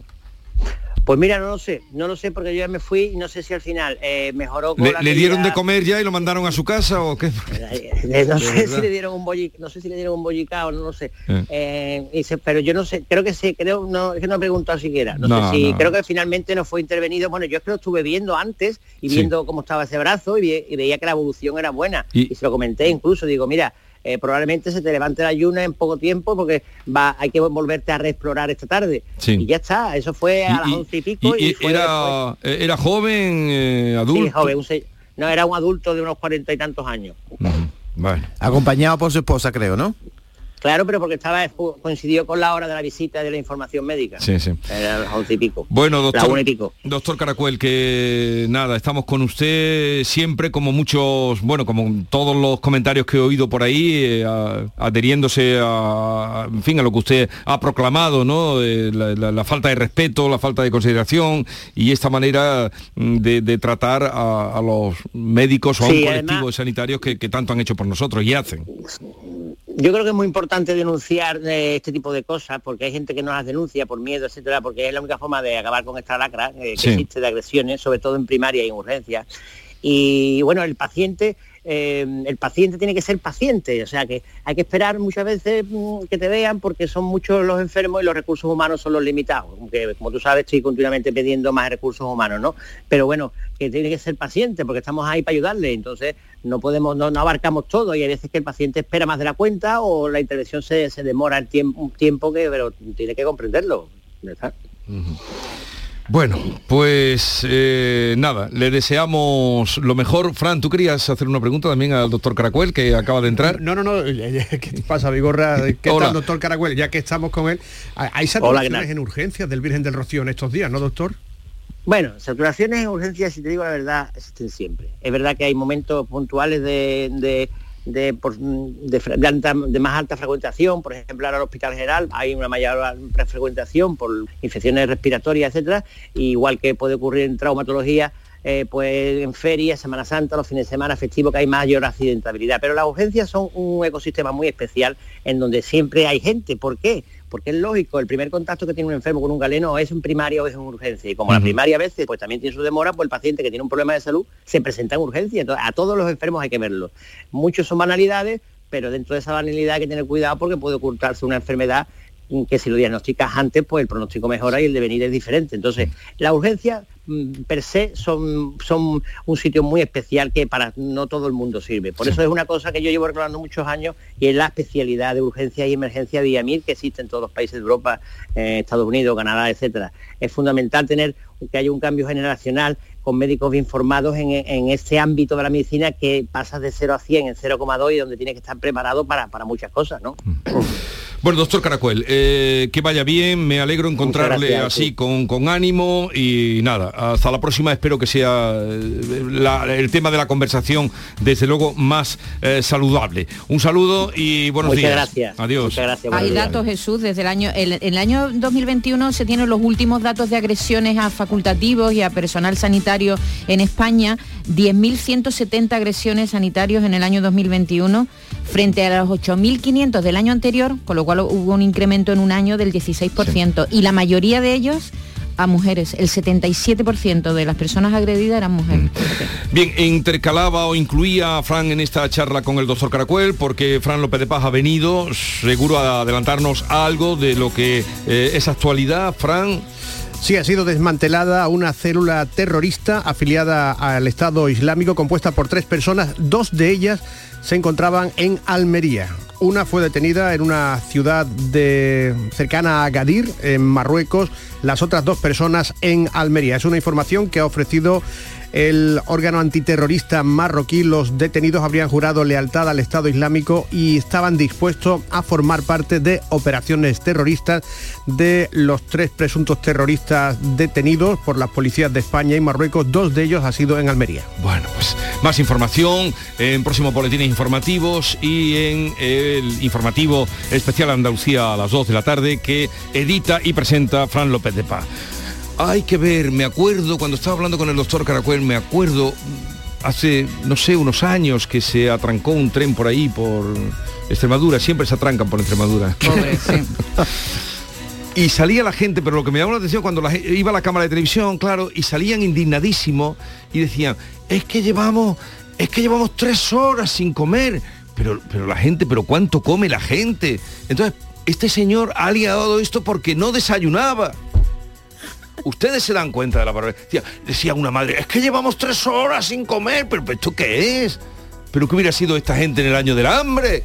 pues mira, no lo sé, no lo sé porque yo ya me fui y no sé si al final eh, mejoró con ¿Le, dieron de comer ya y lo mandaron a su casa o qué? Eh, no sé si le dieron un bollicao, no sé si le dieron un bollicao, no lo sé. Eh. pero yo no sé, creo que sí, creo, no, es que no he preguntado siquiera. No, sé si, creo que finalmente no fue intervenido. Bueno, yo es que lo estuve viendo antes y viendo cómo estaba ese brazo y, veía que la evolución era buena. y se lo comenté incluso, digo, mira, eh, probablemente se te levante la ayuna en poco tiempo porque va, hay que volverte a reexplorar esta tarde. Y ya está, eso fue a las once y pico. Y, era, eh, ¿Era joven, eh, adulto? Sí, joven, no, era un adulto de unos cuarenta y tantos años. Acompañado por su esposa, creo, ¿no? Claro, pero porque estaba coincidió con la hora de la visita de la información médica. Sí, sí. Era las once y pico. Bueno, doctor, doctor Caracuel, que nada, estamos con usted siempre como muchos, bueno, como todos los comentarios que he oído por ahí, eh, adheriéndose a, en fin, a lo que usted ha proclamado, ¿no? Eh, la, falta de respeto, la falta de consideración y esta manera mm, de, tratar a, los médicos o a un colectivo de sanitarios que, que tanto han hecho por nosotros y hacen yo creo que es muy importante denunciar eh, este tipo de cosas porque hay gente que no las denuncia por miedo, etcétera, porque es la única forma de acabar con esta lacra eh, que existe de agresiones, sobre todo en primaria y en urgencias. Y bueno, el paciente Em, el paciente tiene que ser paciente, o sea que hay que esperar muchas veces mm, que te vean porque son muchos los enfermos y los recursos humanos son los limitados, aunque como tú sabes estoy continuamente pidiendo más recursos humanos, ¿no? Pero bueno, que tiene que ser paciente porque estamos ahí para ayudarle, entonces no podemos, no, abarcamos todo y hay veces que el paciente espera más de la cuenta o la intervención se, demora el tiempo, un tiempo que, pero tiene que comprenderlo. Bueno, pues eh, nada, le deseamos lo mejor. Fran, ¿tú querías hacer una pregunta también al doctor Caracuel, que acaba de entrar? No, no, no, ¿qué pasa, Vigorra? ¿Qué tal, doctor Caracuel? Ya que estamos con él, ¿hay saturaciones en urgencias del Virgen del Rocío en estos días, no, doctor? Bueno, saturaciones en urgencias, si te digo la verdad, existen siempre. Es verdad que hay momentos puntuales de de, de, más alta frecuentación, por ejemplo ahora Hospital General hay una mayor frecuentación por infecciones respiratorias, etcétera, igual que puede ocurrir en traumatología, eh, pues en ferias, Semana Santa, los fines de semana festivos, que hay mayor accidentabilidad. Pero las urgencias son un ecosistema muy especial en donde siempre hay gente. ¿Por qué? Porque es lógico, el primer contacto que tiene un enfermo con un galeno es en primaria o es en urgencia. Y como la primaria a veces pues también tiene su demora, pues el paciente que tiene un problema de salud se presenta en urgencia. Entonces, a todos los enfermos hay que verlo. Muchos son banalidades, pero dentro de esa banalidad hay que tener cuidado porque puede ocultarse una enfermedad que si lo diagnosticas antes, pues el pronóstico mejora y el devenir es diferente. Entonces, la urgencia mm, per se son, son un sitio muy especial que para no todo el mundo sirve. Por eso es una cosa que yo llevo reclamando muchos años y es la especialidad de urgencia y emergencia de IAMIR que existe en todos los países de Europa, eh, Estados Unidos, Canadá, etcétera. Es fundamental tener que haya un cambio generacional con médicos bien formados en, en este ámbito de la medicina que pasa de 0 a 100 en 0,2 y donde tiene que estar preparado para, para muchas cosas, ¿no? Bueno, doctor Caracuel, eh, que vaya bien, me alegro encontrarle gracias, así con, con ánimo y nada, hasta la próxima espero que sea eh, la- el tema de la conversación desde luego más eh, saludable. Un saludo y buenos Muchas días. gracias. Adiós. Muchas gracias. Hay datos, Jesús, desde el año, el, el año 2021 se tienen los últimos datos de agresiones a facultativos y a personal sanitario en España, 10.170 agresiones sanitarios en el año 2021 frente a los 8.500 del año anterior, con lo cual hubo un incremento en un año del 16%. Y la mayoría de ellos a mujeres, el 77% de las personas agredidas eran mujeres. Bien, intercalaba o incluía a Fran en esta charla con el doctor Caracuel porque Fran López de Paz ha venido seguro a adelantarnos algo de lo que eh, es actualidad. Fran. Sí, ha sido desmantelada una célula terrorista afiliada al Estado Islámico compuesta por tres personas, dos de ellas se encontraban en Almería. Una fue detenida en una ciudad cercana a Agadir, en Marruecos, las otras dos personas en Almería. Es una información que ha ofrecido el órgano antiterrorista marroquí. Los detenidos habrían jurado lealtad al Estado Islámico y estaban dispuestos a formar parte de operaciones terroristas de los tres presuntos terroristas detenidos por las policías de España y Marruecos. Dos de ellos ha sido en Almería. Bueno, pues más información en próximos boletines informativos y en el informativo especial Andalucía a las 2 de la tarde que edita y presenta Fran López de Paz. Hay que ver, me acuerdo, cuando estaba hablando con el doctor Caracuel, me acuerdo hace, no sé, unos años que se atrancó un tren por ahí, por Extremadura, siempre se atrancan por Extremadura. Y salía la gente, pero lo que me llamó la atención cuando la iba a la cámara de televisión, claro, y salían indignadísimos y decían, es que llevamos, es que llevamos tres horas sin comer. Pero, pero la gente, pero ¿cuánto come la gente? Entonces, este señor ha liado esto porque no desayunaba. Ustedes se dan cuenta de la barbaridad. Decía, una madre, es que llevamos tres horas sin comer, pero, pero ¿esto qué es? ¿Pero qué hubiera sido esta gente en el año del hambre?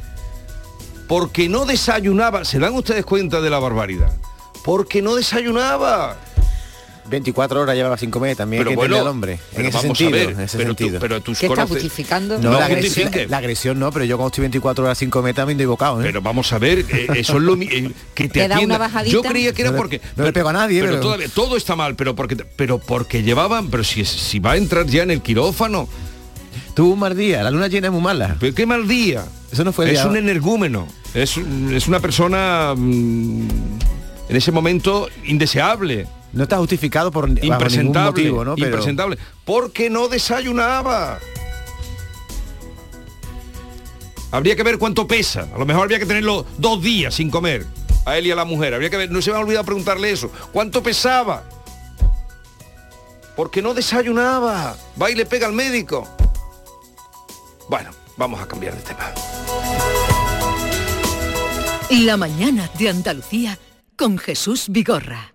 Porque no desayunaba. ¿Se dan ustedes cuenta de la barbaridad? Porque no desayunaba. 24 horas llevaba sin comer, también hay que entender al hombre. En pero ese vamos sentido, a ver, en ese pero tú- sentido. pero tus ¿Qué justificando? No, No la, agresión, justifique. la agresión no, pero yo cuando estoy 24 horas sin comer también estoy equivocado, ¿eh? Pero vamos a ver, eh, eso es lo eh, que te ¿Te da una bajadita? Yo creía que era No le- porque no le pego a nadie, pero, pero- todavía- todo está mal, pero porque pero porque llevaban, pero si si va a entrar ya en el quirófano. Tuvo un mal día, la luna llena es muy mala. Pero qué mal día. Eso no fue el Es día- un energúmeno. Es, es una persona mm, en ese momento indeseable. No está justificado por impresentable, motivo, ¿no? Pero- impresentable, porque no desayunaba. Habría que ver cuánto pesa. A lo mejor habría que tenerlo dos días sin comer. A él y a la mujer. Habría que ver. No se me ha olvidado preguntarle eso. ¿Cuánto pesaba? Porque no desayunaba. Va y le pega al médico. Bueno, vamos a cambiar de tema. La mañana de Andalucía con Jesús Vigorra.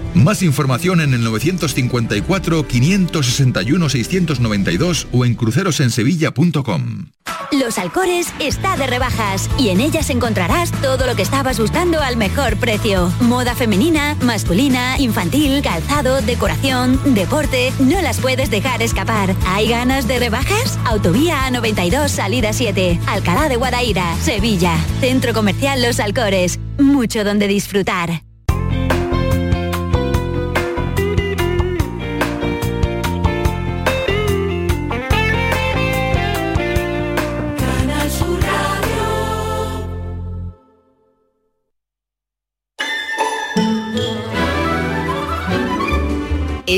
Más información en el 954-561-692 o en crucerosensevilla.com. Los Alcores está de rebajas y en ellas encontrarás todo lo que estabas buscando al mejor precio. Moda femenina, masculina, infantil, calzado, decoración, deporte, no las puedes dejar escapar. ¿Hay ganas de rebajas? Autovía A92 Salida 7, Alcalá de Guadaira, Sevilla. Centro Comercial Los Alcores. Mucho donde disfrutar.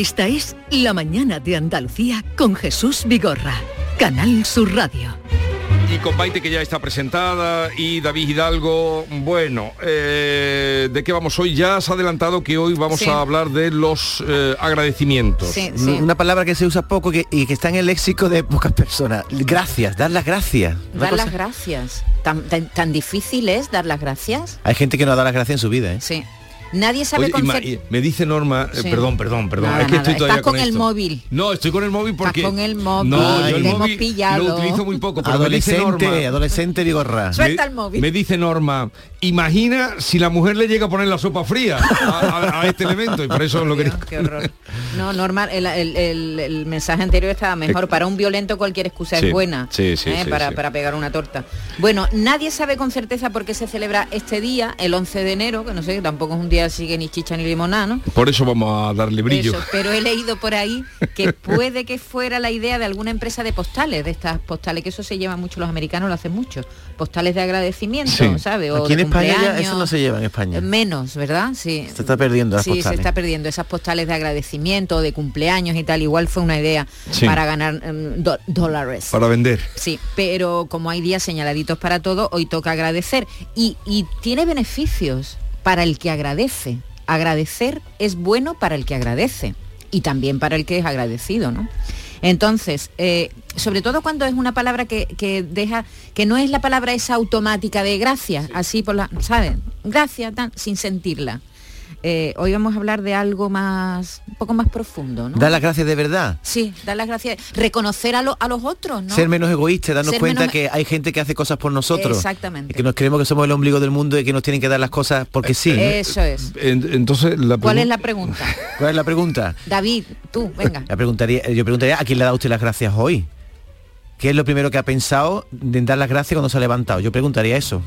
Esta es La mañana de Andalucía con Jesús Vigorra. Canal Sur Radio. Y con Maite que ya está presentada y David Hidalgo, bueno, eh, ¿de qué vamos hoy? Ya has adelantado que hoy vamos Sí. a hablar de los eh, agradecimientos. Sí, sí. Una palabra que se usa poco que- y que está en el léxico de pocas personas. Gracias, dar las gracias. Dar cosa- las gracias. ¿Tan, tan, tan difícil es dar las gracias? Hay gente que no da las gracias en su vida, ¿eh? Sí. Nadie sabe Oye, con y ma- cer- me dice Norma, eh, Sí. perdón, perdón, perdón, Nada, es que nada, estoy todavía estás con el esto. móvil. No, estoy con el móvil porque con el móvil, No, yo el móvil pillado. lo utilizo muy poco, pero me dice Adolescente, Norma, adolescente Vigorra. Suelta el móvil. me dice Norma, imagina si la mujer le llega a poner la sopa fría a, a- a este elemento y por eso lo quería. Qué horror. No, normal, el, el- el- el mensaje anterior estaba mejor. Para un violento cualquier excusa Sí, es buena sí, sí, ¿eh? sí, para, sí. para pegar una torta. Bueno, nadie sabe con certeza por qué se celebra este día, el 11 de enero, que no sé, tampoco es un día así que ni chicha ni limonada, ¿no? Por eso vamos a darle brillo. Eso, pero he leído por ahí que puede que fuera la idea de alguna empresa de postales, de estas postales, que eso se lleva mucho, los americanos lo hacen mucho. Postales de agradecimiento, Sí. ¿sabes? O de España ya eso no se lleva en España. Menos, ¿verdad? Sí. Se está perdiendo las sí, postales. se está perdiendo esas postales de agradecimiento, de cumpleaños y tal. Igual fue una idea Sí. para ganar em, dólares. Para vender. Sí, pero como hay días señaladitos para todo, hoy toca agradecer. Y, y tiene beneficios para el que agradece. Agradecer es bueno para el que agradece y también para el que es agradecido, ¿no? Entonces, eh, sobre todo cuando es una palabra que, que deja, que no es la palabra esa automática de gracias, así por la, ¿sabes? Gracias, tan- sin sentirla. Eh, hoy vamos a hablar de algo más, un poco más profundo, ¿no? Dar las gracias de verdad. Sí, dar las gracias, reconocer a, lo- a los otros, ¿no? Ser menos egoísta, darnos Ser cuenta menos- que hay gente que hace cosas por nosotros. Exactamente. Y que nos creemos que somos el ombligo del mundo y que nos tienen que dar las cosas porque sí. Eso es. En- Entonces, la ¿Cuál es la pregunta? ¿Cuál es la pregunta? David, tú, venga. La preguntaría, yo preguntaría a quién le da usted las gracias hoy. ¿Qué es lo primero que ha pensado de dar las gracias cuando se ha levantado? Yo preguntaría eso.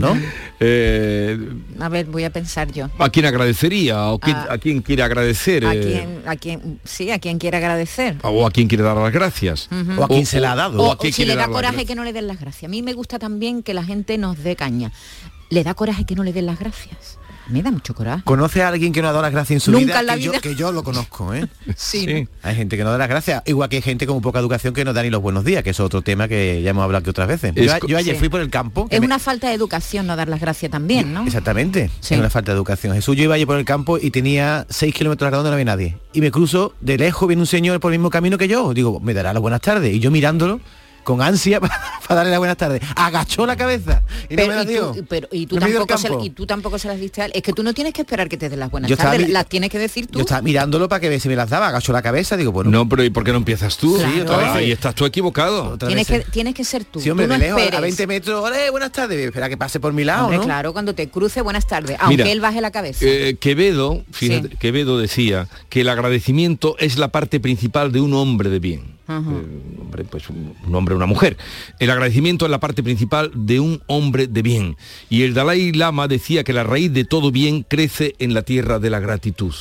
¿No? Eh, A ver, voy a pensar yo. ¿A quién agradecería? ¿O quién- Ah. a quién quiere agradecer? ¿A eh, quién, a quién, sí, a quién quiere agradecer? ¿O a quién quiere dar las gracias? O a quién se la ha dado. O O, a quién si quiere le da coraje que no le den las gracias. A mí me gusta también que la gente nos dé caña. Le da coraje que no le den las gracias. Me da mucho coraje. ¿Conoce a alguien que no ha dado las gracias en su Nunca vida? en la que, Yo, vida. que yo lo conozco, ¿eh? Sí. Hay gente que no da las gracias, igual que hay gente con poca educación que no da ni los buenos días, que es otro tema que ya hemos hablado aquí otras veces. Es Yo, yo ayer Sí. fui por el campo. Es me- una falta de educación no dar las gracias también, ¿no? Exactamente, Sí. es una falta de educación. Jesús, yo iba ayer por el campo y tenía 6 kilómetros donde no había nadie. Y me cruzo, de lejos viene un señor por el mismo camino que yo. Digo, me dará las buenas tardes. Y yo mirándolo, con ansia para, darle las buenas tardes. Agachó la cabeza y no Pero, me la y, dio. tú, pero- y tampoco se, campo. y tú tampoco se las diste a él. Es que tú no tienes que esperar que te den las buenas Yo tardes, las tienes que decir tú. Yo estaba mirándolo para que ve si me las daba, agachó la cabeza, digo, bueno, No, pero ¿y por qué no empiezas tú? Claro. otra vez. Ahí estás tú equivocado. otra Tienes vez. que, tienes que ser tú. Sí, hombre, tú no de lejos, a esperes. 20 metros, "Ole, buenas tardes, espera que pase por mi lado, Hombre, ¿no? claro, cuando te cruce, buenas tardes. Aunque Mira, él baje la cabeza. Eh, Quevedo, fíjate, Sí. Quevedo decía que el agradecimiento es la parte principal de un hombre de bien. Eh, un hombre, pues un, un hombre, una mujer. El agradecimiento es la parte principal de un hombre de bien. Y el Dalai Lama decía que la raíz de todo bien crece en la tierra de la gratitud.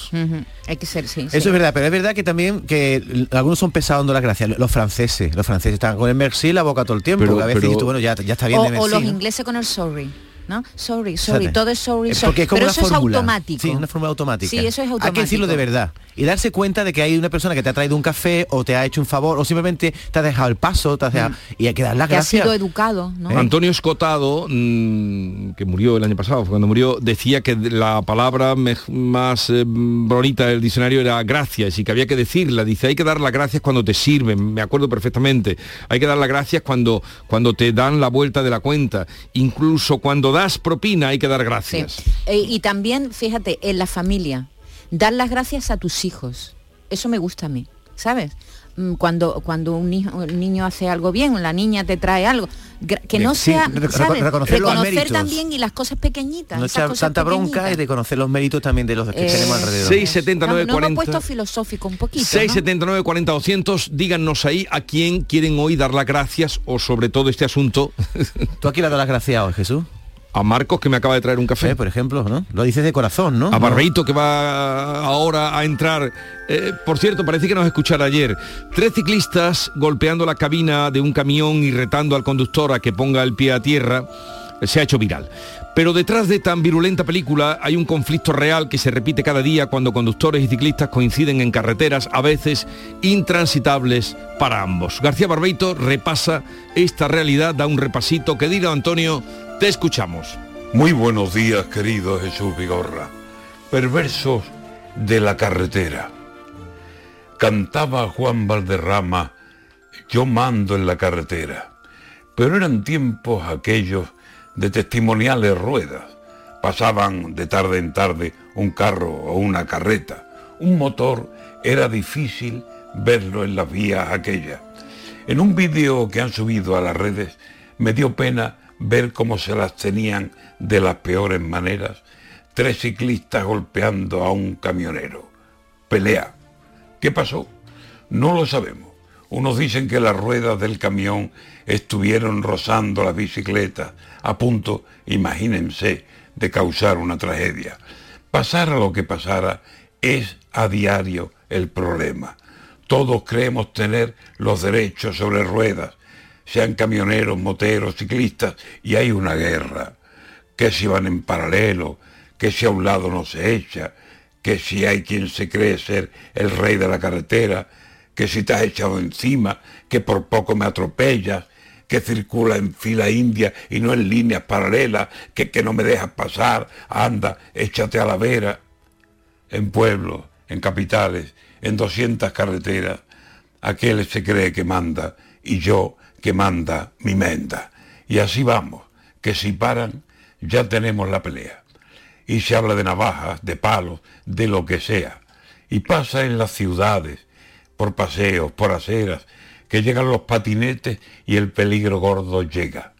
Hay que ser, sí. Eso sí. es verdad, pero es verdad que también que algunos son pesados dando las gracias. Los franceses, los franceses están con el merci la boca todo el tiempo. Pero- que a veces pero- dices tú, bueno, ya, ya está bien o, de o los ¿no? ingleses con el sorry. ¿No? Sorry, sorry, todo es sorry, Eh, sorry. Porque es como Pero una eso fórmula. es automático. Sí, una fórmula automática. Sí, eso es Hay que decirlo de automático. verdad. Y darse cuenta de que hay una persona que te ha traído un café o te ha hecho un favor o simplemente te ha dejado el paso, te ha dejado- y hay que dar las Mm. que ha gracias. sido educado, ¿no? Antonio Escotado, mm, que murió el año pasado, cuando murió, decía que la palabra más eh, bonita del diccionario era gracias y que había que decirla. Dice, hay que dar las gracias cuando te sirven, me acuerdo perfectamente. Hay que dar las gracias cuando, cuando te dan la vuelta de la cuenta. Incluso cuando das propina hay que dar Sí. gracias. Eh, y también, fíjate, en la familia, dar las gracias a tus hijos. Eso me gusta a mí, ¿sabes? Mm, Cuando, cuando un, hijo- un niño hace algo bien, la niña te trae algo, que no Sí, sea, ¿sabes? reconocer Reconocer también y las cosas pequeñitas. No echar tanta bronca y reconocer los méritos también de los que Eh, tenemos alrededor. 679 no, no hemos 40. puesto filosófico un poquito, ¿no? 679 40 200 díganos ahí a quién quieren hoy dar las gracias o sobre todo este asunto ¿Tú aquí le dado las gracias hoy, Jesús? A Marcos que me acaba de traer un café Eh, por ejemplo, ¿no? Lo dices de corazón, ¿no? a Barbeito que va ahora a entrar. Eh, por cierto, parece que nos escuchara ayer. Tres ciclistas golpeando la cabina de un camión y retando al conductor a que ponga el pie a tierra. eh, Se ha hecho viral. Pero detrás de tan virulenta película hay un conflicto real que se repite cada día cuando conductores y ciclistas coinciden en carreteras a veces intransitables para ambos. García Barbeito repasa esta realidad, da un repasito. Que diga Antonio, te escuchamos. Muy buenos días, querido Jesús Vigorra. Perversos de la carretera. Cantaba Juan Valderrama, yo mando en la carretera. Pero eran tiempos aquellos de testimoniales ruedas. Pasaban de tarde en tarde un carro o una carreta. Un motor era difícil verlo en las vías aquellas. En un vídeo que han subido a las redes me dio pena ver cómo se las tenían de las peores maneras tres ciclistas golpeando a un camionero. Pelea. ¿Qué pasó? No lo sabemos. Unos dicen que las ruedas del camión estuvieron rozando la bicicleta, a punto, imagínense, de causar una tragedia. Pasara lo que pasara, es a diario el problema. Todos creemos tener los derechos sobre ruedas, sean camioneros, moteros, ciclistas, y hay una guerra, que si van en paralelo, que si a un lado no se echa, que si hay quien se cree ser el rey de la carretera, que si te has echado encima, que por poco me atropellas, que circula en fila india y no en líneas paralelas, que, que no me dejas pasar, anda, échate a la vera. En pueblos, en capitales, en 200 carreteras, aquel se cree que manda y yo que manda mi menda. Y así vamos, que si paran, ya tenemos la pelea. Y se habla de navajas, de palos, de lo que sea. Y pasa en las ciudades, por paseos, por aceras, que llegan los patinetes y el peligro gordo llega,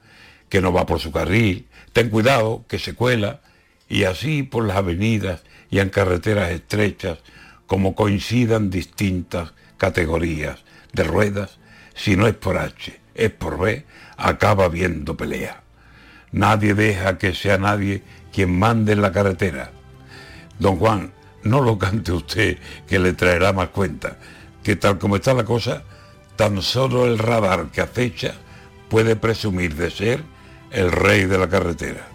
que no va por su carril, ten cuidado, que se cuela, y así por las avenidas y en carreteras estrechas como coincidan distintas categorías de ruedas, si no es por H, es por B, acaba viendo pelea. Nadie deja que sea nadie quien mande en la carretera. Don Juan, no lo cante usted, que le traerá más cuenta, que tal como está la cosa, tan solo el radar que acecha puede presumir de ser el rey de la carretera.